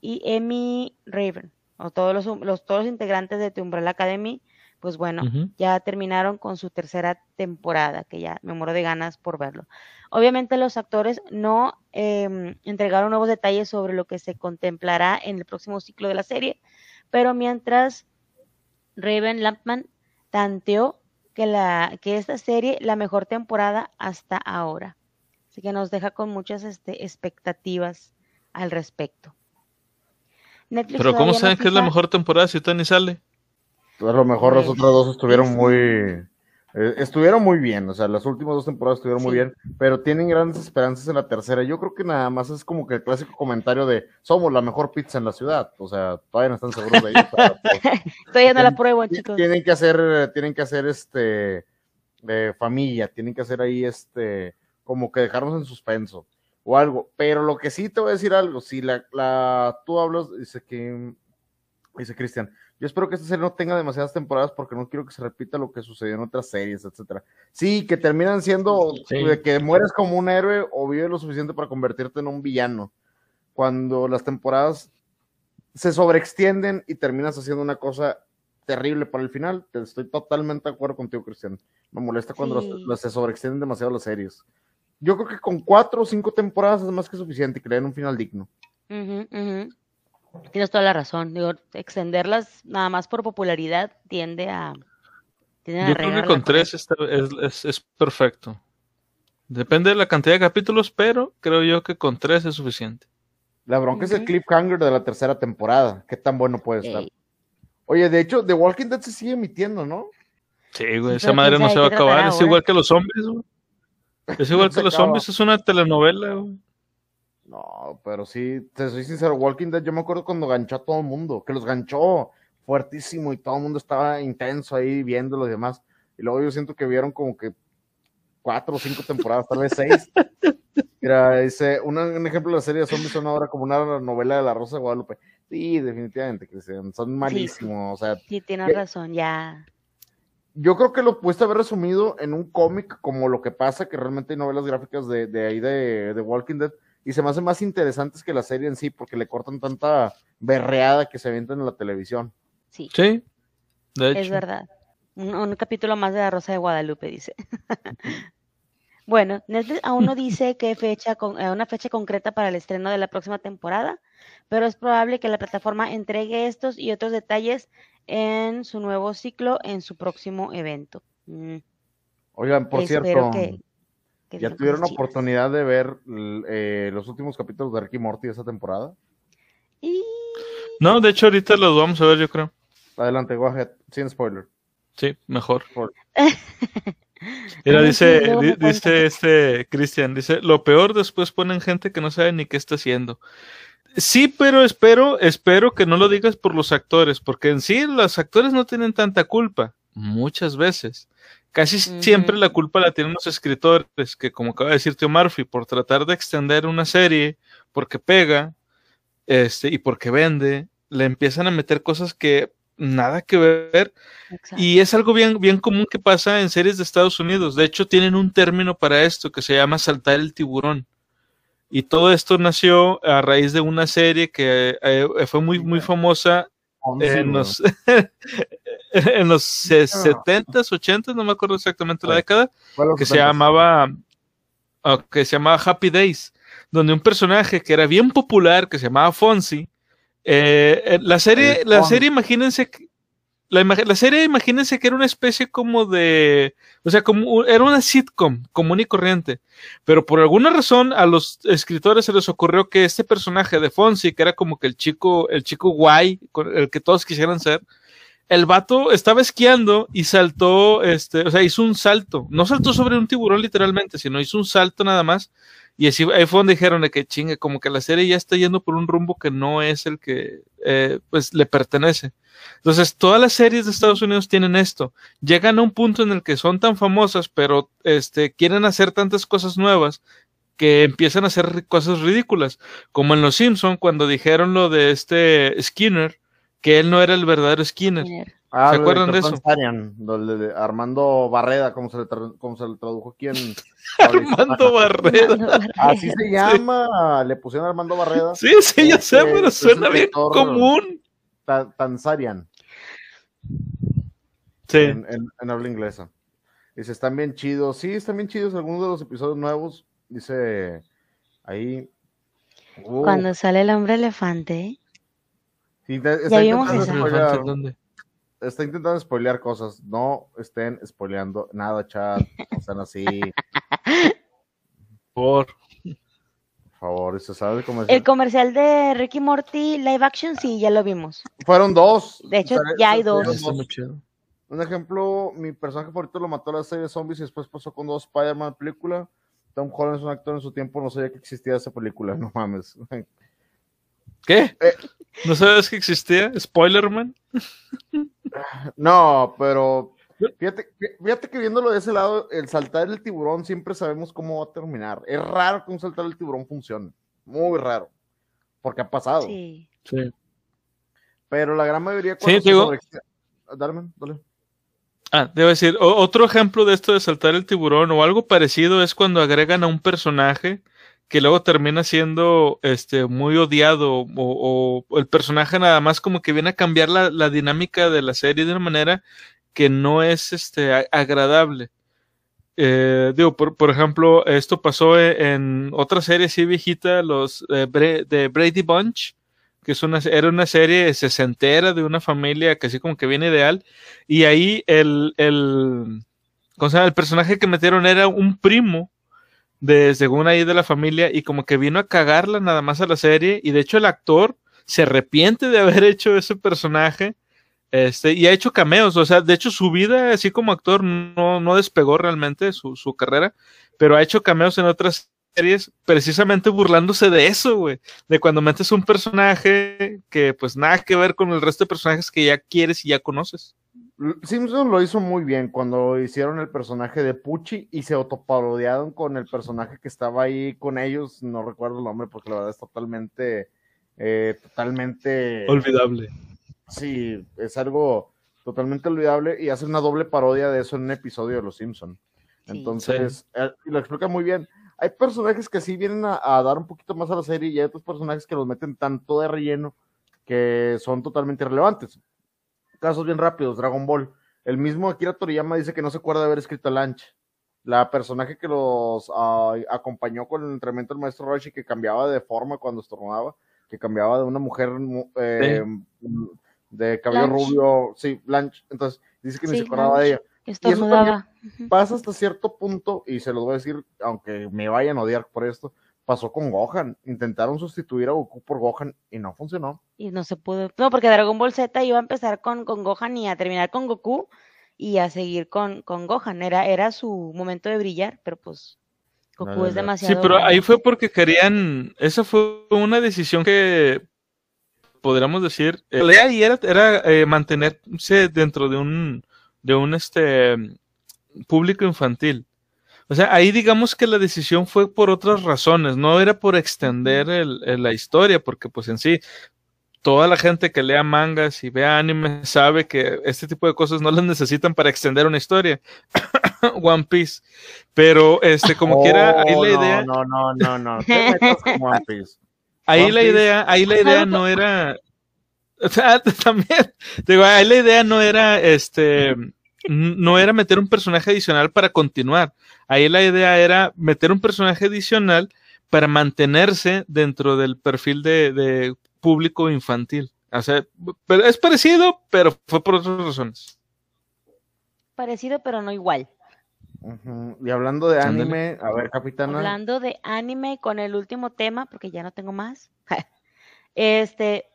y Emmy Raven, o todos los, los- todos los integrantes de The Umbrella Academy, pues bueno, ya terminaron con su tercera temporada, que ya me muero de ganas por verlo. Obviamente los actores no em, entregaron nuevos detalles sobre lo que se contemplará en el próximo ciclo de la serie, pero mientras Raven Lampman tanteó que, la, que esta serie la mejor temporada hasta ahora. Así que nos deja con muchas este, expectativas al respecto. Netflix Pero ¿cómo no saben que es la mejor temporada si Tony sale? A lo mejor las Pues, otras dos estuvieron sí. muy. eh, estuvieron muy bien, o sea, las últimas dos temporadas estuvieron muy bien, pero tienen grandes esperanzas en la tercera. Yo creo que nada más es como que el clásico comentario de somos la mejor pizza en la ciudad, o sea, todavía no están seguros de ello. pero, pues, Todavía no la ti- chicos. tienen que hacer, tienen que hacer este eh, familia, tienen que hacer ahí este, como que dejarnos en suspenso o algo. Pero lo que sí te voy a decir algo, si la, la tú hablas, dice que dice Cristian, yo espero que esta serie no tenga demasiadas temporadas porque no quiero que se repita lo que sucedió en otras series, etcétera. Sí, que terminan siendo Sí. de que mueres como un héroe o vives lo suficiente para convertirte en un villano. Cuando las temporadas se sobreextienden y terminas haciendo una cosa terrible para el final. Te estoy totalmente de acuerdo contigo, Cristian. Me molesta cuando se sobreextienden demasiado las series. Yo creo que con cuatro o cinco temporadas es más que suficiente que le den un final digno. Tienes toda la razón. Digo, extenderlas nada más por popularidad tiende a. tienden a Yo creo que con tres está- es, es- es perfecto. Depende de la cantidad de capítulos, pero creo yo que con tres es suficiente. La bronca es el cliffhanger de la tercera temporada. ¿Qué tan bueno puede estar? Ey. Oye, de hecho, The Walking Dead se sigue emitiendo, ¿no? Sí, güey, esa madre no se va a acabar. Es igual que los zombies, güey. Es igual No que los acaba. zombies, es una telenovela, güey. No, pero sí, te soy sincero, Walking Dead, yo me acuerdo cuando ganchó a todo el mundo, que los ganchó fuertísimo y todo el mundo estaba intenso ahí viendo los demás. Y luego yo siento que vieron como que cuatro o cinco temporadas, tal vez seis. Mira, dice, un ejemplo de la serie de zombies son ahora como una novela de la Rosa de Guadalupe. Sí, definitivamente, Cristian, son malísimos. O sea, Sí, tienes ¿Qué? razón, ya. Yo creo que lo pudiste haber resumido en un cómic como lo que pasa, que realmente hay novelas gráficas de, de ahí de, de Walking Dead, y se me hacen más interesantes que la serie en sí, porque le cortan tanta berreada que se avientan en la televisión. Sí, Sí, de hecho. es verdad. Un, un capítulo más de La Rosa de Guadalupe, dice. Bueno, Netflix aún no dice qué fecha, con, eh, una fecha concreta para el estreno de la próxima temporada, pero es probable que la plataforma entregue estos y otros detalles en su nuevo ciclo en su próximo evento. Mm, Oigan, por espero cierto, que, que ¿ya tuvieron chidas. oportunidad de ver eh, los últimos capítulos de Ricky Morty de esa temporada? Y No, de hecho ahorita los vamos a ver, yo creo. Adelante, go ahead, sin spoiler. Sí, mejor. Mira, dice, di- dice este Cristian, dice, lo peor después ponen gente que no sabe ni qué está haciendo. Sí, pero espero, espero que no lo digas por los actores, porque en sí los actores no tienen tanta culpa, muchas veces. Casi siempre la culpa la tienen los escritores, que como acaba de decir Tío Murphy, por tratar de extender una serie, porque pega, este, y porque vende, le empiezan a meter cosas que nada que ver Exacto. y es algo bien, bien común que pasa en series de Estados Unidos. De hecho, tienen un término para esto que se llama saltar el tiburón. Y todo esto nació a raíz de una serie que eh, fue muy, muy famosa en los, en los se- 70s, 80s, no me acuerdo exactamente la década, que se 70s. llamaba ah, que se llamaba Happy Days, donde un personaje que era bien popular, que se llamaba Fonzie, eh, eh, la serie, la serie, imagínense, que- la, serie, imagínense que era una especie como de, o sea, como era una sitcom común y corriente, pero por alguna razón a los escritores se les ocurrió que este personaje de Fonzie, que era como que el chico, el chico guay, el que todos quisieran ser, el vato estaba esquiando y saltó, este, o sea, hizo un salto. No saltó sobre un tiburón literalmente, sino hizo un salto nada más. Y así ahí fue donde dijeron de que chingue, como que la serie ya está yendo por un rumbo que no es el que eh, pues le pertenece. Entonces, todas las series de Estados Unidos tienen esto. Llegan a un punto en el que son tan famosas, pero este, quieren hacer tantas cosas nuevas que empiezan a hacer cosas ridículas. Como en Los Simpson cuando dijeron lo de este Skinner, que él no era el verdadero Skinner. Ah, ¿Se acuerdan de eso? De, Armando Barreda, como se le, tra- como se le tradujo aquí en... Armando Barrera. Así se llama, le pusieron Armando Barreda, Sí, sí, ya sé, Este, pero suena bien común. Ta- Tanzarian, Sí. en, en- en habla inglesa. Dice, están bien chidos. Sí, están bien chidos algunos de los episodios nuevos. Dice, ahí... Uh, Cuando sale el hombre elefante. sí, está, vimos ¿Dónde? Está intentando spoilear cosas. No estén spoileando nada, chat. No sean así, Por. por favor. ¿Se sabe cómo es? El comercial de Ricky Morty live action, sí, ya lo vimos. Fueron dos. De hecho, ya hay dos. Un ejemplo, mi personaje favorito lo mató la serie de zombies y después pasó con dos Spider-Man película. Tom Holland es un actor en su tiempo, no sabía que existía esa película, no mames. ¿Qué? Eh. ¿No sabes que existía? Spoilerman. No, pero fíjate, fíjate que viéndolo de ese lado, el saltar el tiburón siempre sabemos cómo va a terminar. Es raro que un saltar el tiburón funcione, muy raro, porque ha pasado. Sí. Sí. Pero la gran mayoría cuando Sí, digo- Dale, dale. Ah, debo decir, otro ejemplo de esto de saltar el tiburón o algo parecido es cuando agregan a un personaje que luego termina siendo este muy odiado o, o- o el personaje nada más como que viene a cambiar la, la dinámica de la serie de una manera que no es este agradable. Eh, digo, por, por ejemplo, esto pasó e- en otra serie así viejita, los eh, de Brady Bunch, que es una, era una serie sesentera de una familia que así como que viene ideal, y ahí el, el, ¿cómo se llama? el personaje que metieron era un primo de, según ahí de la familia, y como que vino a cagarla nada más a la serie, y de hecho el actor se arrepiente de haber hecho ese personaje, este, y ha hecho cameos, o sea, de hecho su vida así como actor no, no despegó realmente su, su carrera, pero ha hecho cameos en otras series precisamente burlándose de eso, güey, de cuando metes un personaje que pues nada que ver con el resto de personajes que ya quieres y ya conoces. Simpson lo hizo muy bien cuando hicieron el personaje de Pucci y se autoparodiaron con el personaje que estaba ahí con ellos, no recuerdo el nombre porque la verdad es totalmente, eh, totalmente, Olvidable. sí, es algo totalmente olvidable y hace una doble parodia de eso en un episodio de Los Simpson. Sí. Entonces, eh, y lo explica muy bien. Hay personajes que sí vienen a, a dar un poquito más a la serie y hay otros personajes que los meten tanto de relleno que son totalmente irrelevantes. Casos bien rápidos, Dragon Ball. El mismo Akira Toriyama dice que no se acuerda de haber escrito Lanch. La personaje que los ah, acompañó con el entrenamiento del maestro Roshi, que cambiaba de forma cuando estornudaba, que cambiaba de una mujer mu- eh, de cabello rubio, sí, Blanche. Entonces dice que ni se acordaba de ella Estornudaba. Ujú. pasa hasta cierto punto, y se los voy a decir, aunque me vayan a odiar por esto, pasó con Gohan. Intentaron sustituir a Goku por Gohan y no funcionó. Y no se pudo. No, porque Dragon Ball Z iba a empezar con, con Gohan y a terminar con Goku. y a seguir con, con Gohan. Era, era su momento de brillar, pero pues Goku No, no, es demasiado. Sí, pero ahí fue porque querían, esa fue una decisión que podríamos decir, eh, la idea ahí era, era eh, mantenerse dentro de un, de un este público infantil. O sea, ahí digamos que la decisión fue por otras razones, no era por extender el- el- la historia, porque pues en sí, toda la gente que lea mangas y vea anime sabe que este tipo de cosas no las necesitan para extender una historia. One Piece. Pero este, como quiera, ahí Oh, la no, idea. No, no, no, no. Te con One Piece. Ahí One la Piece. idea, ahí la idea no era, o sea, también, digo, ahí la idea no era, este, no era meter un personaje adicional para continuar. Ahí la idea era meter un personaje adicional para mantenerse dentro del perfil de, de público infantil. O sea, pero es parecido, pero fue por otras razones. Parecido, pero no igual. Y hablando de anime, a ver, capitana. Hablando de anime con el último tema, porque ya no tengo más. Este,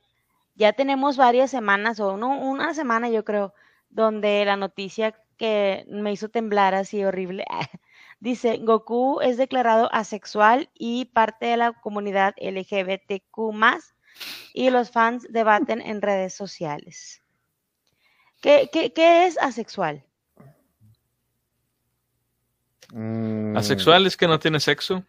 ya tenemos varias semanas, o no, una semana yo creo, donde la noticia que me hizo temblar así horrible. Dice, Goku es declarado asexual y parte de la comunidad LGBTQ y los fans debaten en redes sociales. ¿Qué, qué, qué es asexual? Mm, Asexual es que no tiene sexo.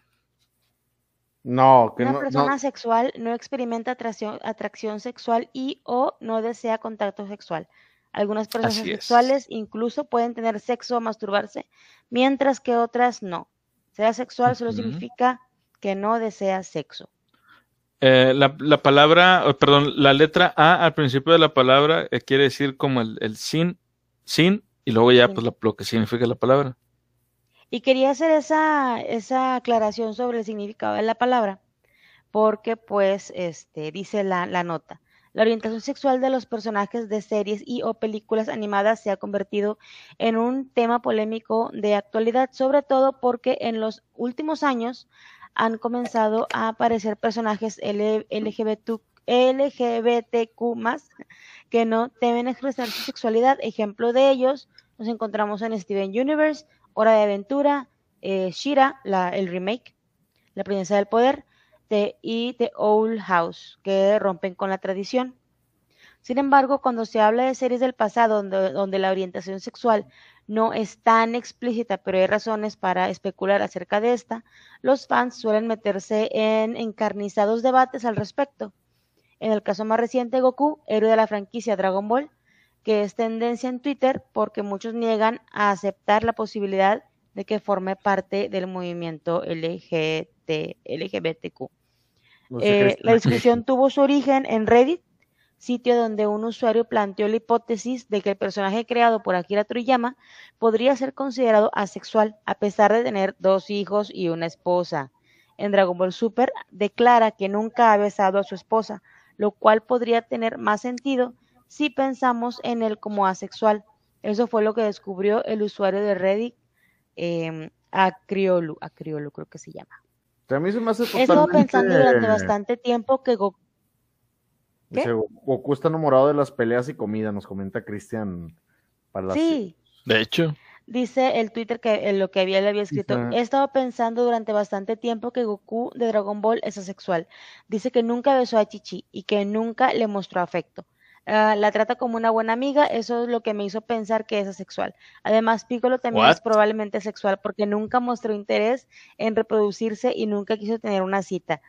No, que Una no, no- persona sexual no experimenta atracción, atracción sexual y o no desea contacto sexual. Algunas personas Así es. sexuales incluso pueden tener sexo o masturbarse, mientras que otras no. Ser asexual solo significa que no desea sexo. Eh, la, la palabra, oh, perdón, la letra A al principio de la palabra eh, quiere decir como el, el sin, sin, y luego ya pues la- lo que significa la palabra. Y quería hacer esa, esa aclaración sobre el significado de la palabra, porque pues este, dice la, la nota. La orientación sexual de los personajes de series y o películas animadas se ha convertido en un tema polémico de actualidad, sobre todo porque en los últimos años han comenzado a aparecer personajes LGBTQ que no temen expresar su sexualidad. Ejemplo de ellos nos encontramos en Steven Universe, Hora de Aventura, eh, Shira, la, el remake, La Princesa del Poder, y The Owl House, que rompen con la tradición. Sin embargo, cuando se habla de series del pasado donde, donde la orientación sexual no es tan explícita, pero hay razones para especular acerca de esta, los fans suelen meterse en encarnizados debates al respecto. En el caso más reciente, Goku, héroe de la franquicia Dragon Ball, que es tendencia en Twitter porque muchos niegan a aceptar la posibilidad de que forme parte del movimiento LGBT, LGBTQ. Eh, la discusión tuvo su origen en Reddit, sitio donde un usuario planteó la hipótesis de que el personaje creado por Akira Toriyama podría ser considerado asexual a pesar de tener dos hijos y una esposa. En Dragon Ball Super declara que nunca ha besado a su esposa, lo cual podría tener más sentido si pensamos en él como asexual. Eso fue lo que descubrió el usuario de Reddit, eh, Acriolu, Acriolu creo que se llama. A mí se me hace He estado totalmente... pensando durante bastante tiempo que Goku ¿Qué? Dice, Goku está enamorado de las peleas y comida, nos comenta Cristian Palacio. Sí, De hecho, dice el Twitter que en lo que había le había escrito. He estado pensando durante bastante tiempo que Goku de Dragon Ball es asexual. Dice que nunca besó a Chichi y que nunca le mostró afecto. Ah, la trata como una buena amiga, eso es lo que me hizo pensar que es asexual. Además, Piccolo también es probablemente asexual porque nunca mostró interés en reproducirse y nunca quiso tener una cita.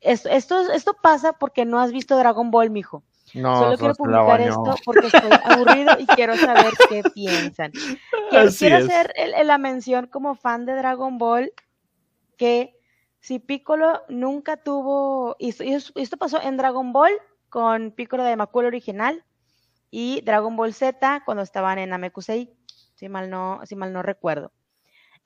Esto, esto, esto pasa porque no has visto Dragon Ball, mijo. No, Solo quiero publicar esto porque estoy aburrido y quiero saber qué piensan. Quiero, hacer el- la mención como fan de Dragon Ball que si Piccolo nunca tuvo, y esto, y esto- esto pasó en Dragon Ball con Piccolo de Macul original y Dragon Ball Z cuando estaban en Namekusei, si mal no, si mal no recuerdo.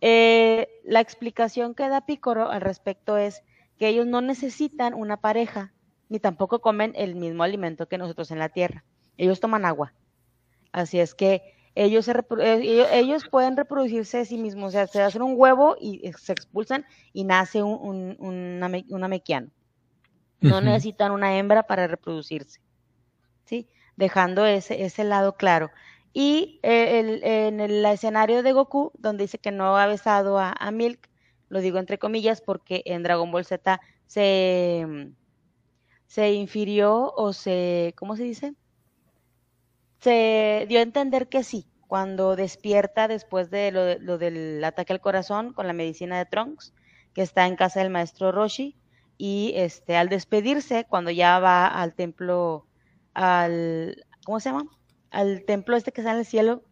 Eh, la explicación que da Piccolo al respecto es que ellos no necesitan una pareja, ni tampoco comen el mismo alimento que nosotros en la Tierra. Ellos toman agua. Así es que ellos, eh, ellos, pueden reproducirse de sí mismos, o sea, se hacen un huevo y se expulsan y nace un, un, un un amequiano. No necesitan una hembra para reproducirse. ¿Sí? Dejando ese, ese lado claro. Y eh, el- en el escenario de Goku, donde dice que no ha besado a, a Milk, lo digo entre comillas porque en Dragon Ball Z se, se infirió o se, ¿cómo se dice? Se dio a entender que sí, cuando despierta después de lo, de- lo del ataque al corazón con la medicina de Trunks, que está en casa del maestro Roshi, y este, al despedirse, cuando ya va al templo, al, ¿cómo se llama? Al templo este que está en el cielo,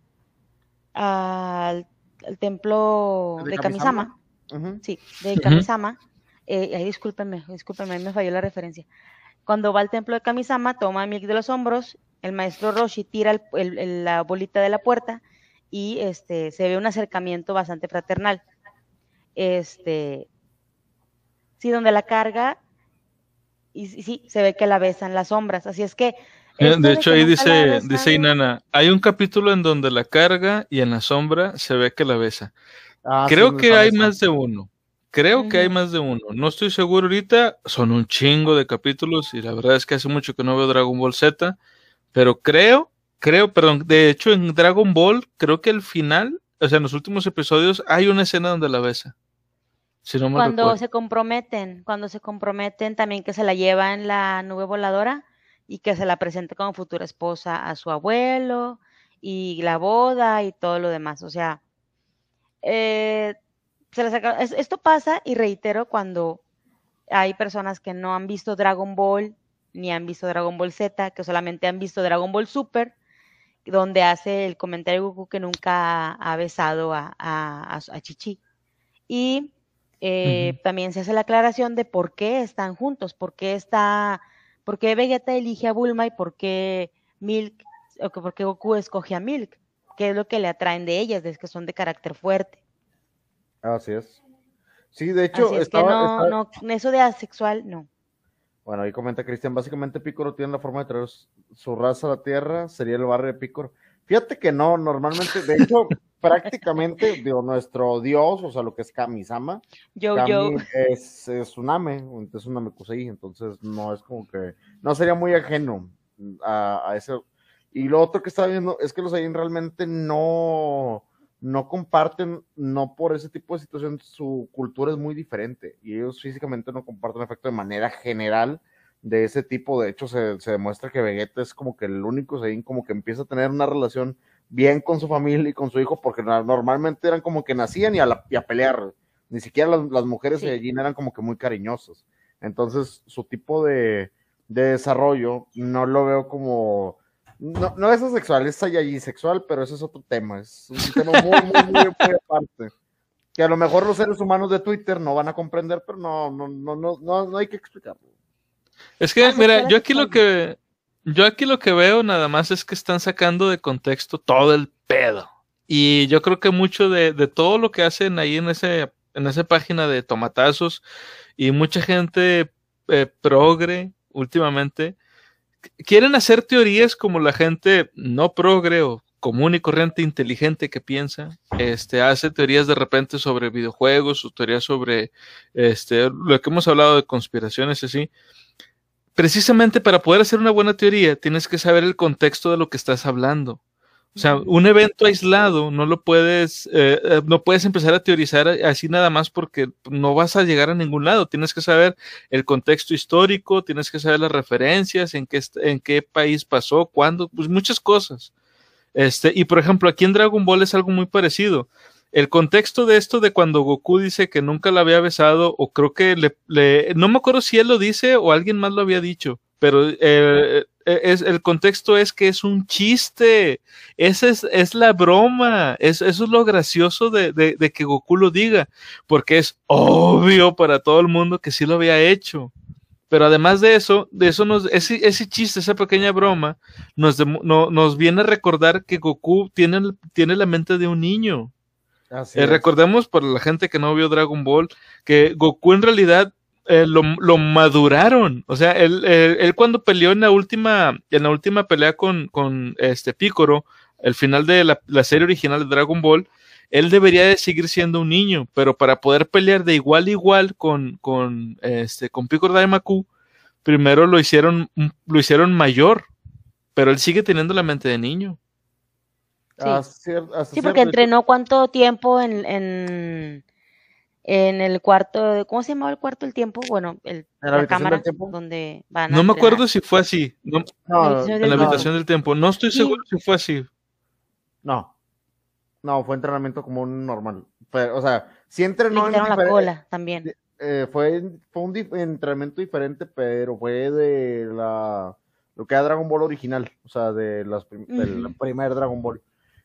al, al templo ¿De de Kamisama? Sí, de. Kamisama, eh, ahí discúlpenme, discúlpenme, me falló la referencia. Cuando va al templo de Kamisama, toma a Milk de los hombros, el maestro Roshi tira el- el- el- la bolita de la puerta y este, se ve un acercamiento bastante fraternal. Este, sí, donde la carga y, y sí, se ve que la besan las sombras. Así es que. De que hecho, ahí dice, dice besado- Inana, hay un capítulo en donde la carga y en la sombra se ve que la besa. Ah, Creo que hay más de uno. Creo que hay más de uno. No estoy seguro ahorita. Son un chingo de capítulos y la verdad es que hace mucho que no veo Dragon Ball Z. Pero creo, creo, perdón, de hecho en Dragon Ball, creo que al final, o sea, en los últimos episodios hay una escena donde la besa. Si no me Cuando recuerdo. se comprometen, cuando se comprometen también que se la lleva en la nube voladora y que se la presente como futura esposa a su abuelo y la boda y todo lo demás. O sea, eh, se saca- es- esto pasa y reitero cuando hay personas que no han visto Dragon Ball ni han visto Dragon Ball Z, que solamente han visto Dragon Ball Super, donde hace el comentario Goku que nunca ha, besado a, a, a su- a Chichi. Y eh, también se hace la aclaración de por qué están juntos, por qué está, por qué Vegeta elige a Bulma y por qué Milk, o que por qué Goku escoge a Milk, qué es lo que le atraen de ellas, de que son de carácter fuerte. Así es. Sí, de hecho, Así es estaba- que no, estaba- no, eso de asexual, no. Bueno, ahí comenta Cristian, básicamente Picoro tiene la forma de traer su- su raza a la Tierra, sería el barrio de Picoro. Fíjate que no, normalmente, de hecho, prácticamente, digo, nuestro dios, o sea, lo que es Kamisama, Yo, Kami yo, es, es Tsuname, es una Mekusei, entonces no es como que, no sería muy ajeno a, a eso. Y lo otro que estaba viendo es que los Saiyan realmente no, no comparten, no por ese tipo de situaciones, su cultura es muy diferente y ellos físicamente no comparten efecto de manera general de ese tipo. De hecho, se, se demuestra que Vegeta es como que el único Saiyan como que empieza a tener una relación bien con su familia y con su hijo, porque no- normalmente eran como que nacían y a, la- y a pelear. Ni siquiera las, las mujeres Sí. de allí eran como que muy cariñosas. Entonces, su tipo de, de desarrollo no lo veo como. No, no es asexual, es allí sexual, pero ese es otro tema. Es un tema muy, muy, muy, muy aparte. Que a lo mejor los seres humanos de Twitter no van a comprender, pero no, no, no, no, no, no hay que explicarlo. Es que, Ah, mira, yo aquí lo que, yo aquí lo que veo nada más es que están sacando de contexto todo el pedo. Y yo creo que mucho de, de todo lo que hacen ahí en ese, en esa página de tomatazos y mucha gente eh, progre últimamente quieren hacer teorías como la gente no progre o común y corriente inteligente que piensa, este, hace teorías de repente sobre videojuegos o teorías sobre este, lo que hemos hablado de conspiraciones y así. Precisamente para poder hacer una buena teoría tienes que saber el contexto de lo que estás hablando. O sea, un evento aislado no lo puedes, eh, eh, no puedes empezar a teorizar así nada más porque no vas a llegar a ningún lado. Tienes que saber el contexto histórico, tienes que saber las referencias, en qué, en qué país pasó, cuándo, pues muchas cosas. Este, y por ejemplo, aquí en Dragon Ball es algo muy parecido. El contexto de esto de cuando Goku dice que nunca la había besado, o creo que le, le- no me acuerdo si él lo dice o alguien más lo había dicho, pero eh, es, el contexto es que es un chiste, esa es, es la broma, es, eso es lo gracioso de, de, de que Goku lo diga, porque es obvio para todo el mundo que sí lo había hecho. Pero además de eso, de eso nos, ese, ese chiste, esa pequeña broma, nos, demo- no- nos viene a recordar que Goku tiene, tiene la mente de un niño. Eh, recordemos para la gente que no vio Dragon Ball que Goku en realidad eh, lo, lo maduraron. O sea, él, él- él cuando peleó en la última, en la última pelea con, con este Picoro, el final de la, la serie original de Dragon Ball, él debería de seguir siendo un niño, pero para poder pelear de igual a igual con, con, este, con Picoro Daimaku, primero lo hicieron, lo hicieron mayor, pero él sigue teniendo la mente de niño. Sí. Cier- Sí, porque entrenó cuánto tiempo en, en, en el cuarto, ¿cómo se llamaba el cuarto del tiempo? Bueno, el, ¿En la cámara del tiempo? donde van a No me entrenar. acuerdo si fue así. No, No, habitación en la no, habitación del tiempo. No estoy Sí. seguro si fue así. No, no, fue entrenamiento como un normal. Fue- o sea, sí Le entrenó en la cola también. eh, fue, fue un dif- entrenamiento diferente, pero fue de la lo que era Dragon Ball original, o sea, de las prim- del primer Dragon Ball.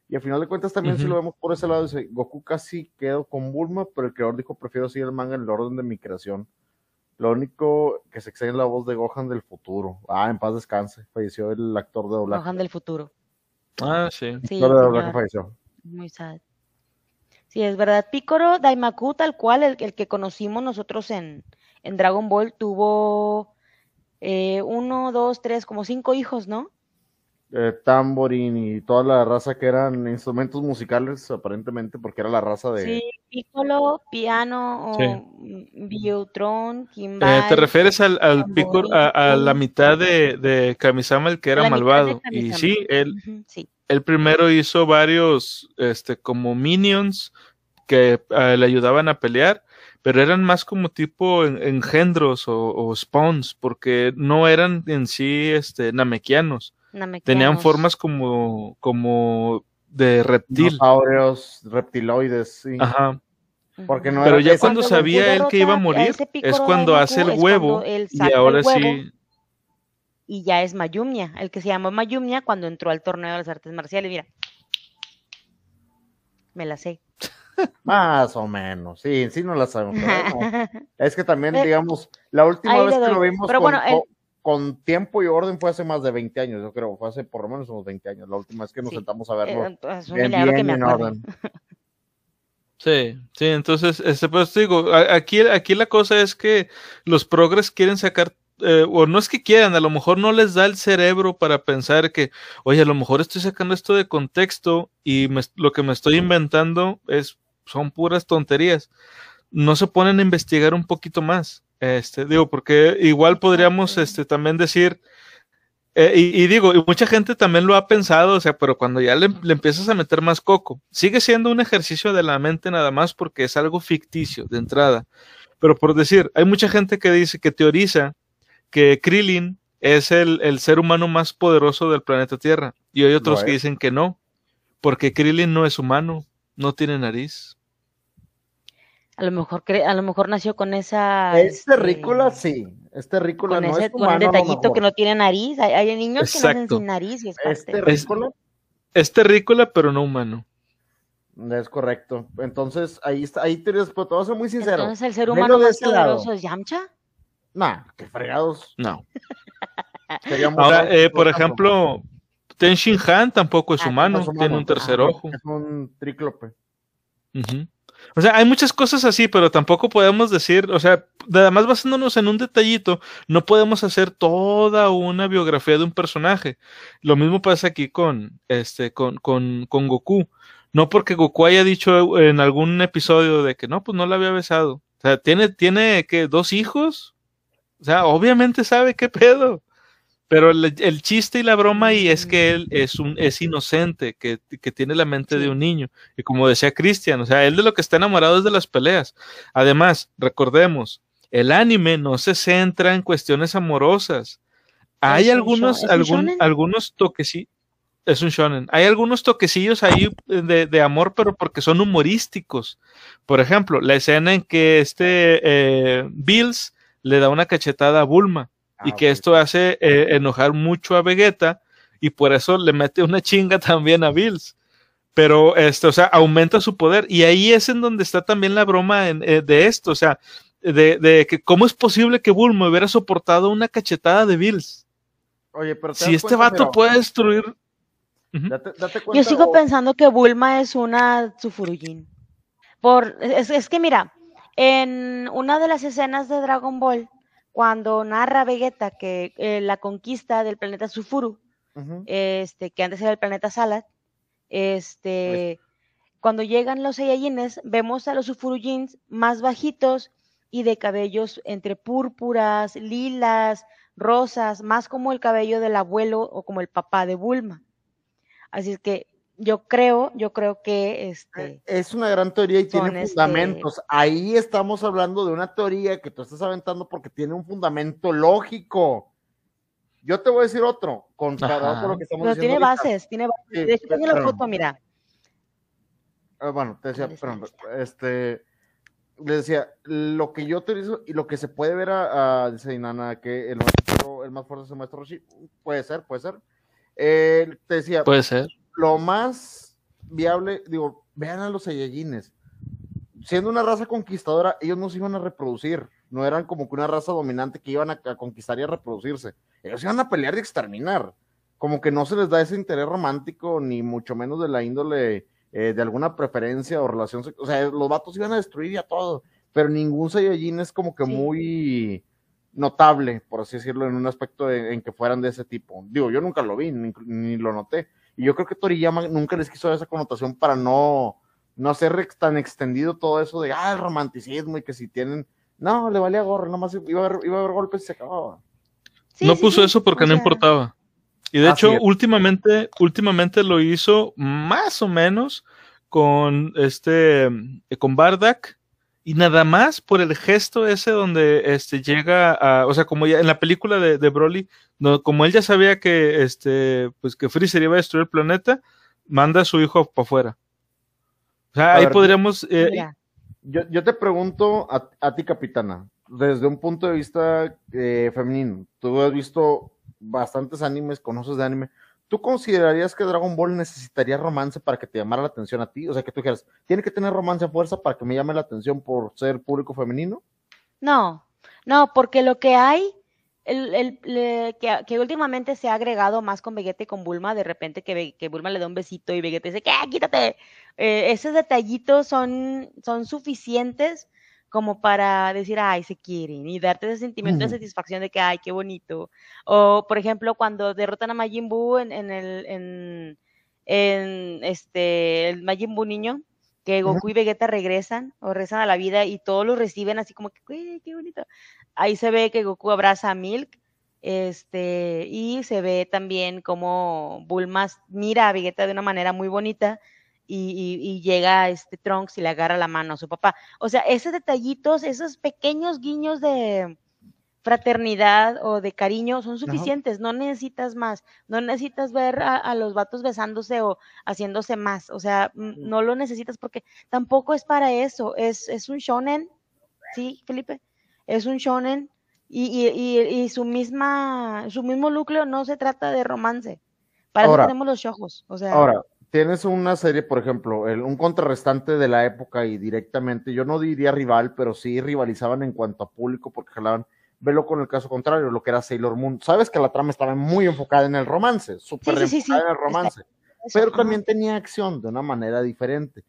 Y al final de cuentas también si lo vemos por ese lado, dice, Goku casi quedó con Bulma, pero el creador dijo, prefiero seguir el manga en el orden de mi creación. Lo único que se excede es la voz de Gohan del futuro. Ah, en paz descanse. Falleció el actor de doblaje. Gohan del futuro. Ah, sí. Sí, El actor de doblaje falleció. Muy sad. Sí, es verdad. Picoro Daimaku, tal cual, el, el que conocimos nosotros en, en Dragon Ball, tuvo eh, uno, dos, tres, como cinco hijos, ¿no? Eh, tamborín y toda la raza que eran instrumentos musicales, aparentemente, porque era la raza de... Sí, Piccolo, piano, o Sí. Viutron, Eh. ¿Te refieres al, al Tamborín, Picor, a, a la mitad de, de Kamisama, el que era malvado? Y sí, él, sí. él primero hizo varios, este, como minions que eh, le ayudaban a pelear, pero eran más como tipo en- engendros o, o spawns, porque no eran en sí, este, Tenían formas como, como de reptil. Dinosaurios, reptiloides, sí. Ajá. Porque no Pero era- ya cuando sabía él que iba a morir, es cuando hace el huevo y ahora huevo sí. y ya es Mayumnia, el que se llamó Mayumnia cuando entró al torneo de las artes marciales. Mira, me la sé. Más o menos, sí, sí no la sabemos. pero. Es que también, digamos, la última ahí vez que lo vimos Pero con, bueno, el- con- tiempo y orden fue hace más de 20 años, yo creo, fue hace por lo menos unos 20 años, la última vez que nos Sí. sentamos a verlo. Eh, es un bien, milagro que me orden. Sí, sí, entonces, este, pues te digo, aquí, aquí la cosa es que los progres quieren sacar, eh, o no es que quieran, a lo mejor no les da el cerebro para pensar que, oye, a lo mejor estoy sacando esto de contexto y me- lo que me estoy inventando es, son puras tonterías. No se ponen a investigar un poquito más. Este, digo, porque igual podríamos, este, también decir, eh, y, y digo, y mucha gente también lo ha pensado, o sea, pero cuando ya le, le empiezas a meter más coco, sigue siendo un ejercicio de la mente nada más porque es algo ficticio de entrada. Pero por decir, hay mucha gente que dice, que teoriza que Krillin es el, el ser humano más poderoso del planeta Tierra. Y hay otros que dicen que no, porque Krillin no es humano, no tiene nariz. A lo mejor cre- a lo mejor nació con esa Es este, terrícola, sí, es terrícola, con no ese es con un humano a lo detallito que no tiene nariz. Hay, hay niños que nacen sin nariz y es Es terrícola, Es terrícola, pero no humano. es correcto. Entonces, ahí está, ahí te, pero te voy a ser muy sincero. Entonces el ser humano de más ese lado. poderoso es Yamcha. Nah, qué fregados. No. Ahora, eh, por ejemplo, Ten Shin Han tampoco es Ah, humano, es humano. tiene un tercer Ah. ojo. Es un tríclope. Ujú. O sea, hay muchas cosas así, pero tampoco podemos decir, o sea, nada más basándonos en un detallito, no podemos hacer toda una biografía de un personaje. Lo mismo pasa aquí con, este, con, con, con Goku. No porque Goku haya dicho en algún episodio de que no, pues no la había besado. O sea, tiene, tiene que dos hijos. O sea, obviamente sabe qué pedo. Pero el, el chiste y la broma ahí es que él es un, es inocente, que, que tiene la mente de un niño. Y como decía Cristian, o sea, él de lo que está enamorado es de las peleas. Además, recordemos, el anime no se centra en cuestiones amorosas. Hay algunos, sho- ¿es un algún, algunos toquecillos. Es un shonen. Hay algunos toquecillos ahí de, de amor, pero porque son humorísticos. Por ejemplo, la escena en que este eh, Bills le da una cachetada a Bulma y Ah, que ok. esto hace eh, enojar mucho a Vegeta y por eso le mete una chinga también a Bills. Pero, este, o sea, aumenta su poder y ahí es en donde está también la broma en- eh, de esto, o sea, de, de que cómo es posible que Bulma hubiera soportado una cachetada de Bills. Oye, pero Si este cuenta, vato puede destruir... Ujú. date- date Yo sigo o- pensando que Bulma es una Tsufurujin. Por, es, es que mira, en una de las escenas de Dragon Ball, cuando narra Vegeta que eh, la conquista del planeta Sufuru, este, que antes era el planeta Salad, este, cuando llegan los Saiyajines, vemos a los Sufurujins más bajitos y de cabellos entre púrpuras, lilas, rosas, más como el cabello del abuelo o como el papá de Bulma. Así es que yo creo, yo creo que este. Es una gran teoría y tiene este fundamentos. Ahí estamos hablando de una teoría que tú estás aventando porque tiene un fundamento lógico. Yo te voy a decir otro, con cada otro lo que estamos Pero tiene bases, tiene bases. de hecho, tengo la foto, mira. Ah, bueno, te decía, perdón, este, le decía, lo que yo utilizo y lo que se puede ver a, dice Inana, que el, el más fuerte es el maestro Roshi, puede ser, puede ser. Eh, te decía, puede ser. Lo más viable, digo, vean a los Saiyajines. Siendo una raza conquistadora, ellos no se iban a reproducir. No eran como que una raza dominante que iban a, conquistar y a reproducirse. Ellos iban a pelear y exterminar. Como que no se les da ese interés romántico, ni mucho menos de la índole eh, de alguna preferencia o relación. O sea, los vatos iban a destruir ya todo. Pero ningún Saiyajin es como que muy notable, por así decirlo, en un aspecto en que fueran de ese tipo. Digo, yo nunca lo vi, ni, lo noté. Y yo creo que Toriyama nunca les quiso dar esa connotación para no, no hacer tan extendido todo eso de, ah, el romanticismo y que si tienen no, le valía gorro, nomás iba a haber, iba a haber golpes y se acababa. no puso eso porque no importaba. Y de hecho, últimamente, últimamente lo hizo más o menos con este, con Bardak, y nada más por el gesto ese donde este llega a, o sea, como ya en la película de, de Broly, no, como él ya sabía que este, pues que Freezer iba a destruir el planeta, manda a su hijo para afuera. O sea, ahí podríamos, eh, yo, te pregunto a, ti, capitana, desde un punto de vista eh, femenino, tú has visto bastantes animes, conoces de anime. ¿Tú considerarías que Dragon Ball necesitaría romance para que te llamara la atención a ti? O sea, que tú dijeras, ¿tiene que tener romance a fuerza para que me llame la atención por ser público femenino? No, no, porque lo que hay el, que, últimamente se ha agregado más con Vegeta y con Bulma, de repente que, que Bulma le da un besito y Vegeta dice, ¿qué? Quítate. Eh, esos detallitos son, son suficientes como para decir, ay, se quieren, y darte ese sentimiento de satisfacción de que, ay, qué bonito. O, por ejemplo, cuando derrotan a Majin Buu en, en el, en, en, este, el Majin Buu niño, que Goku y Vegeta regresan o regresan a la vida y todos lo reciben así como que, qué bonito ahí se ve que Goku abraza a Milk, este, y se ve también como Bulma mira a Vegeta de una manera muy bonita y, y, llega este Trunks y le agarra la mano a su papá. O sea, esos detallitos, esos pequeños guiños de fraternidad o de cariño son suficientes, no, necesitas más, no necesitas ver a, los vatos besándose o haciéndose más, o sea, no lo necesitas porque tampoco es para eso, es, es un shonen, ¿sí, Felipe? es un shonen y, y, y, su misma, su mismo núcleo no se trata de romance. Para eso tenemos los ojos. O sea, ahora, tienes una serie, por ejemplo, el, un contrarrestante de la época y directamente, yo no diría rival, pero sí rivalizaban en cuanto a público porque jalaban, velo con el caso contrario, lo que era Sailor Moon. Sabes que la trama estaba muy enfocada en el romance, súper enfocada en el romance, pero también tenía acción de una manera diferente.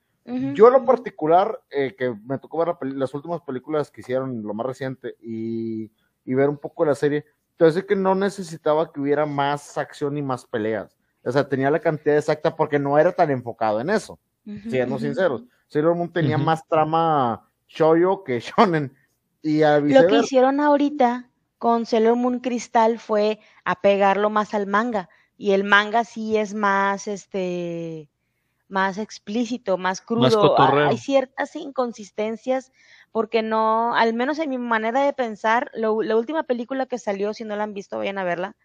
Yo en lo particular, eh, que me tocó ver las últimas películas que hicieron, lo más reciente, y, ver un poco la serie, entonces que no necesitaba que hubiera más acción y más peleas. O sea, tenía la cantidad exacta porque no era tan enfocado en eso, siendo sinceros. Sailor Moon tenía más trama shoyo que shonen. Y Lo que hicieron ahorita con Sailor Moon Crystal fue apegarlo más al manga. Y el manga sí es más, este, más explícito, más crudo. Hay ciertas inconsistencias porque no, al menos en mi manera de pensar, la última película que salió, si no la han visto, vayan a verla.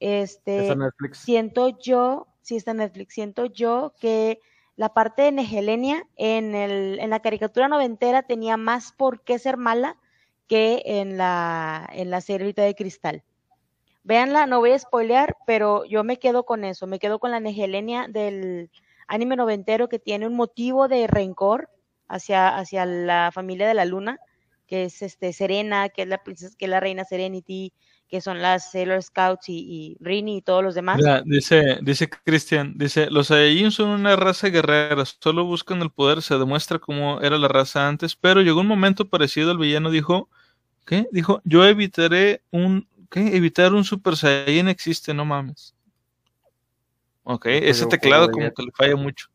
Este, siento yo, si está Netflix, siento yo que la parte de Negelenia en, el, en la caricatura noventera tenía más por qué ser mala que en la, en la serie de Cristal. Véanla, no voy a spoilear, pero yo me quedo con eso, me quedo con la Negelenia del, anime noventero que tiene un motivo de rencor hacia, hacia la familia de la luna, que es este Serena, que es la princesa, que es la reina Serenity, que son las Sailor Scouts y, Rini y todos los demás. dice, dice Christian, dice, los Saiyajin son una raza guerrera, solo buscan el poder, se demuestra cómo era la raza antes, pero llegó un momento parecido al villano, dijo, ¿qué? Dijo, yo evitaré un, ¿qué? Evitar un Super Saiyan existe, no mames. Ok, ese teclado como que le falla mucho.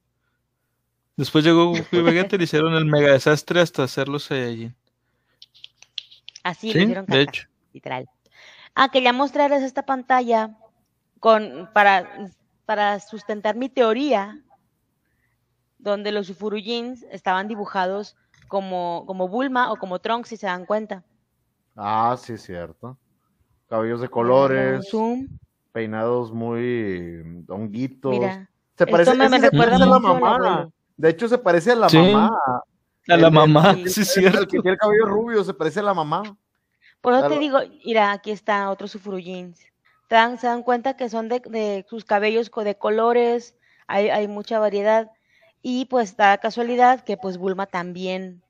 Después llegó Goku y Vegeta y le hicieron el mega desastre hasta hacerlos Saiyajin. Así le hicieron de hecho. literal. Ah, quería mostrarles esta pantalla con para, para sustentar mi teoría donde los Ufurujins estaban dibujados como, como Bulma o como Trunks, si se dan cuenta. Ah, sí, cierto. Cabellos de colores, Zoom. peinados muy honguitos. Mira, se parece, me- me se parece a la mamá. De hecho, se parece a la Sí. mamá. A la El- mamá, el- sí, es El cierto. que tiene el cabello rubio se parece a la mamá. Por eso te digo, mira, aquí está otro Sufurujins. ¿Te dan, se dan cuenta que son de, de sus cabellos de colores, hay, hay mucha variedad. Y pues da casualidad que pues Bulma también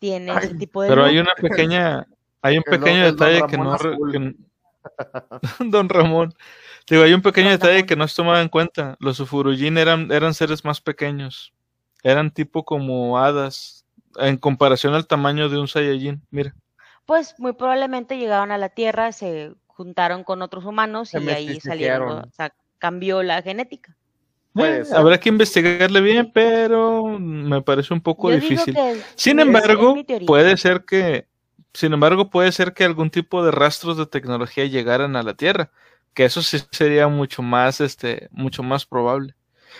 tiene ese tipo de Pero look. hay una pequeña, hay un pequeño detalle que no, que- Don Ramón. Digo, hay un pequeño Don detalle Ramón. que no se tomaba en cuenta. Los Ufurujin eran, eran seres más pequeños. Eran tipo como hadas en comparación al tamaño de un Saiyajin. Mira. Pues muy probablemente llegaron a la Tierra, se juntaron con otros humanos Se y ahí salieron, o sea, cambió la genética. Puede Eh, habrá que investigarle bien, pero me parece un poco Yo difícil. Sin embargo, puede ser que, sin embargo, puede ser que algún tipo de rastros de tecnología llegaran a la Tierra, que eso sí sería mucho más, este, mucho más probable.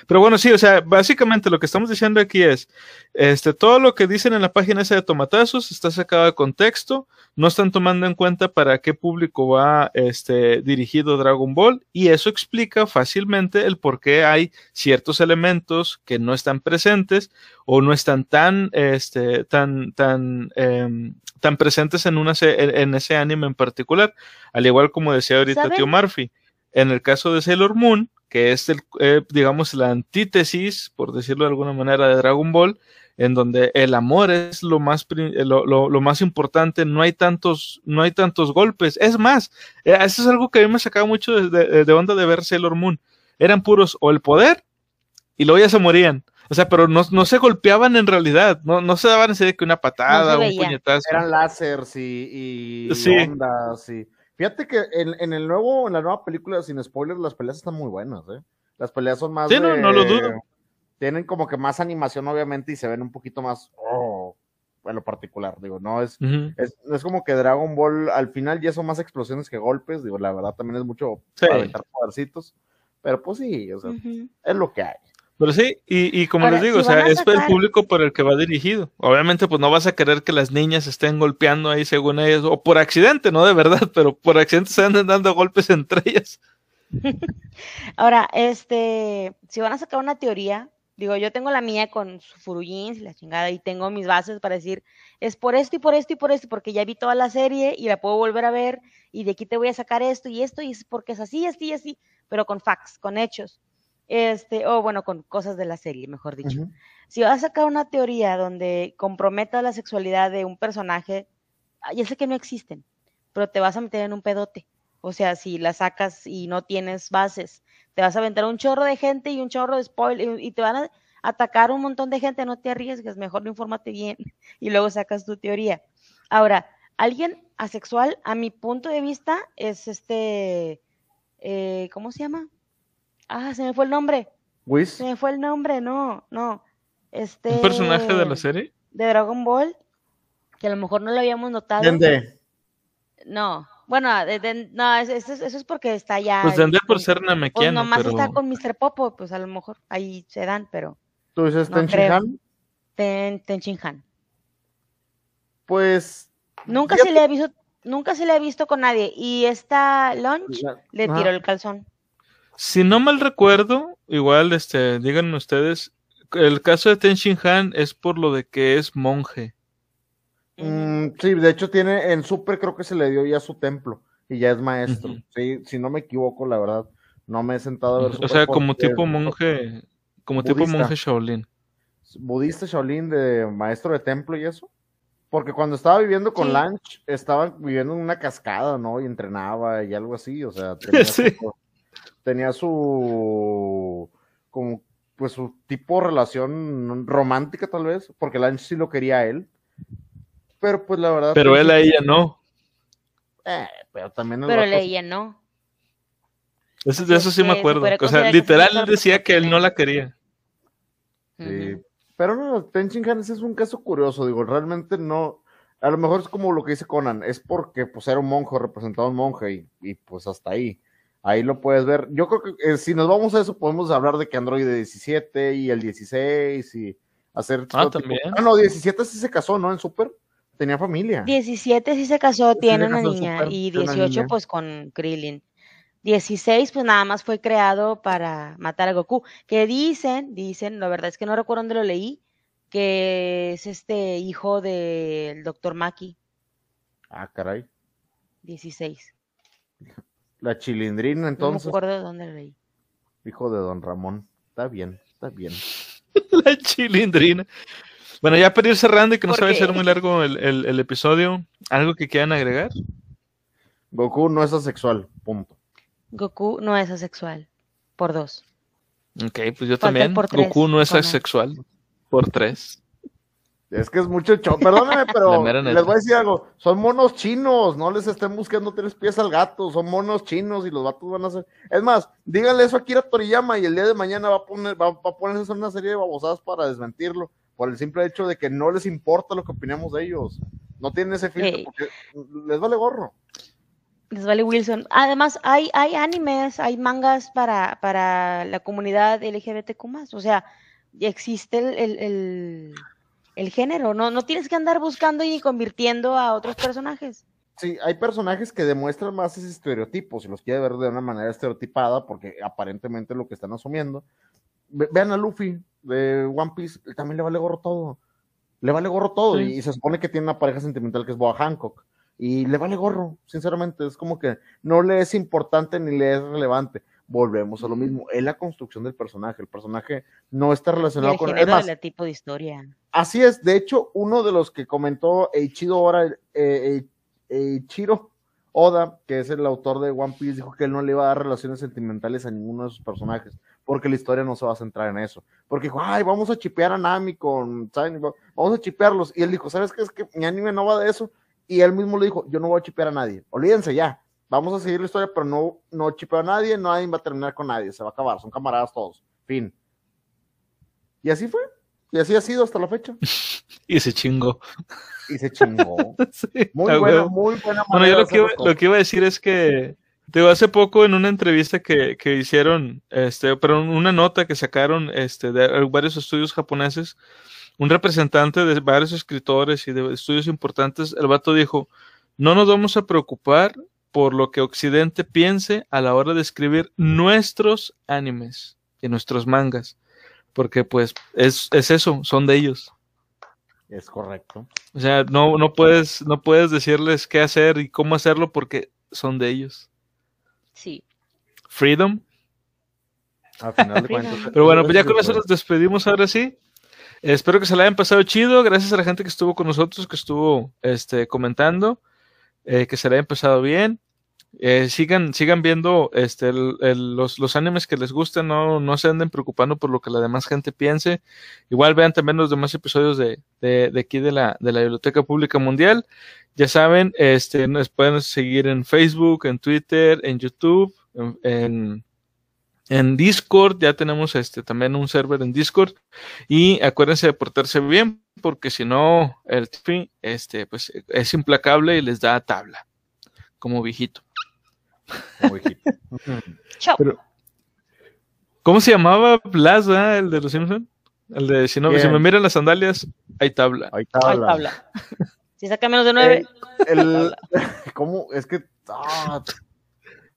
Pero bueno, sí, o sea, básicamente lo que estamos diciendo aquí es, este, todo lo que dicen en la página esa de tomatazos está sacado de contexto, no están tomando en cuenta para qué público va, este, dirigido Dragon Ball, y eso explica fácilmente el por qué hay ciertos elementos que no están presentes o no están tan, este, tan, tan, em, tan presentes en, una, en, en ese anime en particular. Al igual como decía ahorita ¿Saben? Tío Murphy, en el caso de Sailor Moon, que es el, eh, digamos, la antítesis, por decirlo de alguna manera, de Dragon Ball, en donde el amor es lo más, eh, lo, lo- lo más importante, no hay tantos, no hay tantos golpes. Es más, eh, eso es algo que a mí me sacaba mucho de, de- de onda de ver Sailor Moon. Eran puros o el poder y luego ya se morían. O sea, pero no, no se golpeaban en realidad, no, no se daban así de que una patada, un veía. puñetazo. Eran láseres y, y Sí. ondas y... Fíjate que en, en el nuevo, en la nueva película, sin spoilers, las peleas están muy buenas, ¿eh? Las peleas son más Sí, no, de- no lo dudo. Tienen como que más animación, obviamente, y se ven un poquito más... Oh, en lo particular, digo, no es, Ujú. es, es como que Dragon Ball al final ya son más explosiones que golpes, digo, la verdad también es mucho Sí. para aventar podercitos, pero pues sí, o sea, es lo que hay. Pero sí, y, y como Ahora, les digo, si o sea, es el público por el que va dirigido. Obviamente, pues no vas a querer que las niñas estén golpeando ahí según ellas, o por accidente, no de verdad, pero por accidente se andan dando golpes entre ellas. Ahora, este, si van a sacar una teoría, digo, yo tengo la mía con su Furujins y la chingada, y tengo mis bases para decir, es por esto y por esto y por esto, porque ya vi toda la serie y la puedo volver a ver, y de aquí te voy a sacar esto y esto, y es porque es así, así, y así, pero con facts, con hechos. Este, o bueno, con cosas de la serie, mejor dicho. Si vas a sacar una teoría donde comprometa la sexualidad de un personaje, ah, ya sé que no existen, pero te vas a meter en un pedote. O sea, si la sacas y no tienes bases, te vas a aventar un chorro de gente y un chorro de spoiler y, y te van a atacar un montón de gente, no te arriesgues, mejor infórmate bien y luego sacas tu teoría. Ahora, alguien asexual, a mi punto de vista, es este, eh, ¿cómo se llama? Ah, se me fue el nombre. Whis, Se me fue el nombre, no, no. Este. ¿Un personaje de la serie? De Dragon Ball, que a lo mejor no lo habíamos notado. Dende. No, bueno, de- de- no, es- es- eso es porque está ya. Pues tendría por ser Pues namekiano, nomás pero... está con Mr. Popo, pues a lo mejor ahí se dan, pero. ¿Tú dices No Ten? Ten, Tenchin Han. Pues. Nunca se le ha visto, nunca se le ha visto con nadie. Y esta Lunch la- le tiró el calzón. Si no mal recuerdo, igual, este, díganme ustedes, el caso de Ten Shin Han es por lo de que es monje. Mm, sí, de hecho tiene en Super creo que se le dio ya su templo y ya es maestro. Sí, si no me equivoco, la verdad, no me he sentado a ver O Super sea, como tipo monje, como tipo monje Shaolin. budista Shaolin de maestro de templo y eso. Porque cuando estaba viviendo con Sí. Lanch, estaba viviendo en una cascada, ¿no? Y entrenaba y algo así, o sea, tenía, Sí. Tenía su como pues su tipo de relación romántica tal vez, porque Lanch sí lo quería a él. Pero pues la verdad Pero él a ella no. eh, pero también el Pero vato- leía no. Eso, de eso sí me se acuerdo. O sea, literal él decía que él no la quería. Sí. Pero no, Ten Shin Han ese es un caso curioso, digo, realmente no, a lo mejor es como lo que dice Conan, es porque pues era un monje, representaba a un monje y, y, pues hasta ahí. Ahí lo puedes ver. Yo creo que eh, si nos vamos a eso, podemos hablar de que Android 17 y el 16 y hacer. Ah, también. Ah, no, 17 sí se casó, ¿no? En Super. Tenía familia. 17 sí se casó, tiene una niña. y tiene una 18 niña. pues con Krillin. 16 pues nada más fue creado para matar a Goku. Que dicen, dicen, la verdad es que no recuerdo dónde lo leí, que es este hijo del Dr. Maki. Ah, caray. 16. La chilindrina, No me entonces, acuerdo de dónde leí. hijo de Don Ramón. Está bien, está bien. La chilindrina. Bueno, ya para ir cerrando y que no ¿Por se vaya a qué? ser muy largo el, el- el episodio, ¿algo que quieran agregar? Goku no es asexual, punto. Goku no es asexual. Por dos. Ok, pues yo Falta también. por tres, Goku no es asexual. Por tres. Es que es mucho show. Perdóname, pero les voy a decir algo. Son monos chinos. No les estén buscando tres pies al gato. Son monos chinos y los vatos van a hacer. Es más, díganle eso a Akira Toriyama y el día de mañana va a poner, va, va a ponerse una serie de babosadas para desmentirlo. Por el simple hecho de que no les importa lo que opinamos de ellos. No tienen ese filtro porque les vale gorro. Les vale Wilson. Además, hay, hay animes, hay mangas para, para la comunidad LGBTQ. O sea, ya existe el, el, el- el género. No, no tienes que andar buscando y convirtiendo a otros personajes. Sí, hay personajes que demuestran más ese estereotipo, si los quiere ver de una manera estereotipada, porque aparentemente es lo que están asumiendo. Ve- vean a Luffy de One Piece, él también le vale gorro todo. Le vale gorro todo, Sí. y, y se supone que tiene una pareja sentimental que es Boa Hancock. Y le vale gorro, sinceramente, es como que no le es importante ni le es relevante. Volvemos a lo mismo, es la construcción del personaje. El personaje no está relacionado el con. Es género más, del tipo de historia. Así es, de hecho, uno de los que comentó Eiichiro Oda, eh, eh, Eiichiro Oda, que es el autor de One Piece, dijo que él no le iba a dar relaciones sentimentales a ninguno de sus personajes, porque la historia no se va a centrar en eso. Porque dijo, ay, vamos a chipear a Nami con, ¿saben? Vamos a chipearlos. Y él dijo, ¿sabes qué? Es que mi anime no va de eso. Y él mismo le dijo, yo no voy a chipear a nadie. Olvídense ya. Vamos a seguir la historia, pero no, no chipeo a nadie, nadie va a terminar con nadie, se va a acabar, son camaradas todos. Fin. Y así fue. Y así ha sido hasta la fecha. Y se chingó. Y se chingó. Sí, Muy buena, muy buena Bueno, yo lo que, iba, lo que iba a decir es que digo, hace poco en una entrevista que, que hicieron, este, pero una nota que sacaron este, de varios estudios japoneses, un representante de varios escritores y de estudios importantes, el vato dijo, no nos vamos a preocupar por lo que Occidente piense a la hora de escribir nuestros animes y nuestros mangas, porque pues es, es eso, son de ellos. Es correcto. O sea, no, no puedes, no puedes decirles qué hacer y cómo hacerlo porque son de ellos. Sí. A Freedom. final de cuentas. Pero bueno, pues ya con eso el- nos despedimos ahora sí. Espero que se la hayan pasado chido. Gracias a la gente que estuvo con nosotros, que estuvo este, comentando. Eh, que se la hayan pasado bien. Eh, sigan, sigan viendo este, el- el- los, los animes que les gusten, no, no se anden preocupando por lo que la demás gente piense. Igual vean también los demás episodios de, de, de aquí de la, de la Biblioteca Pública Mundial. Ya saben, este, nos pueden seguir en Facebook, en Twitter, en YouTube, en, en, en Discord. Ya tenemos este, también un server en Discord. Y acuérdense de portarse bien, porque si no, el Tiffy este, pues, es implacable y les da tabla, como viejito. como. Chao. Pero- ¿Cómo se llamaba Blas, ah, el de los Simpson? El de si no, si me miran las sandalias, hay tabla. Ahí Ay, tabla. tabla. Si saca menos de nueve, El, ¿Cómo? Es que. ah,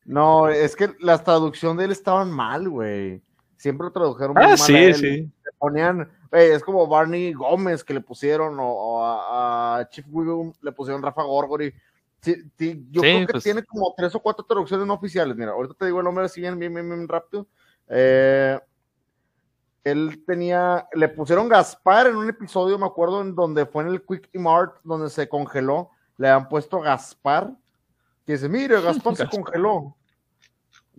no, es que las traducciones de él estaban mal, güey. Siempre lo tradujeron muy Ah, mal a sí, él. sí. Le ponían. Güey, es como Barney Gómez que le pusieron, o, o a, a Chief Wiggum le pusieron Rafa Gorgori. Sí, sí, yo Sí, creo que pues. tiene como tres o cuatro traducciones no oficiales. Mira, ahorita te digo el nombre así bien, bien, bien, bien rápido. Eh, él tenía, le pusieron Gaspar en un episodio, me acuerdo, en donde fue en el Quick Mart, donde se congeló, le han puesto Gaspar, que dice, mire, Gaspar se Gaspar. congeló.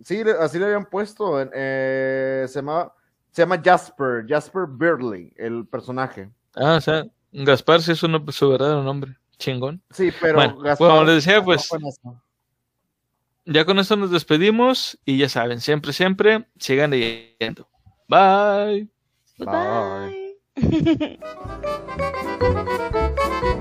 Sí, así le habían puesto, eh, se llama, se llama Jasper, Jasper Beardley, el personaje. Ah, o sea, Gaspar sí es uno, su verdadero nombre. Chingón. Sí, pero Bueno, Gaspar. como les decía, pues. Ya con esto nos despedimos y ya saben, siempre, siempre sigan leyendo. Bye. Bye.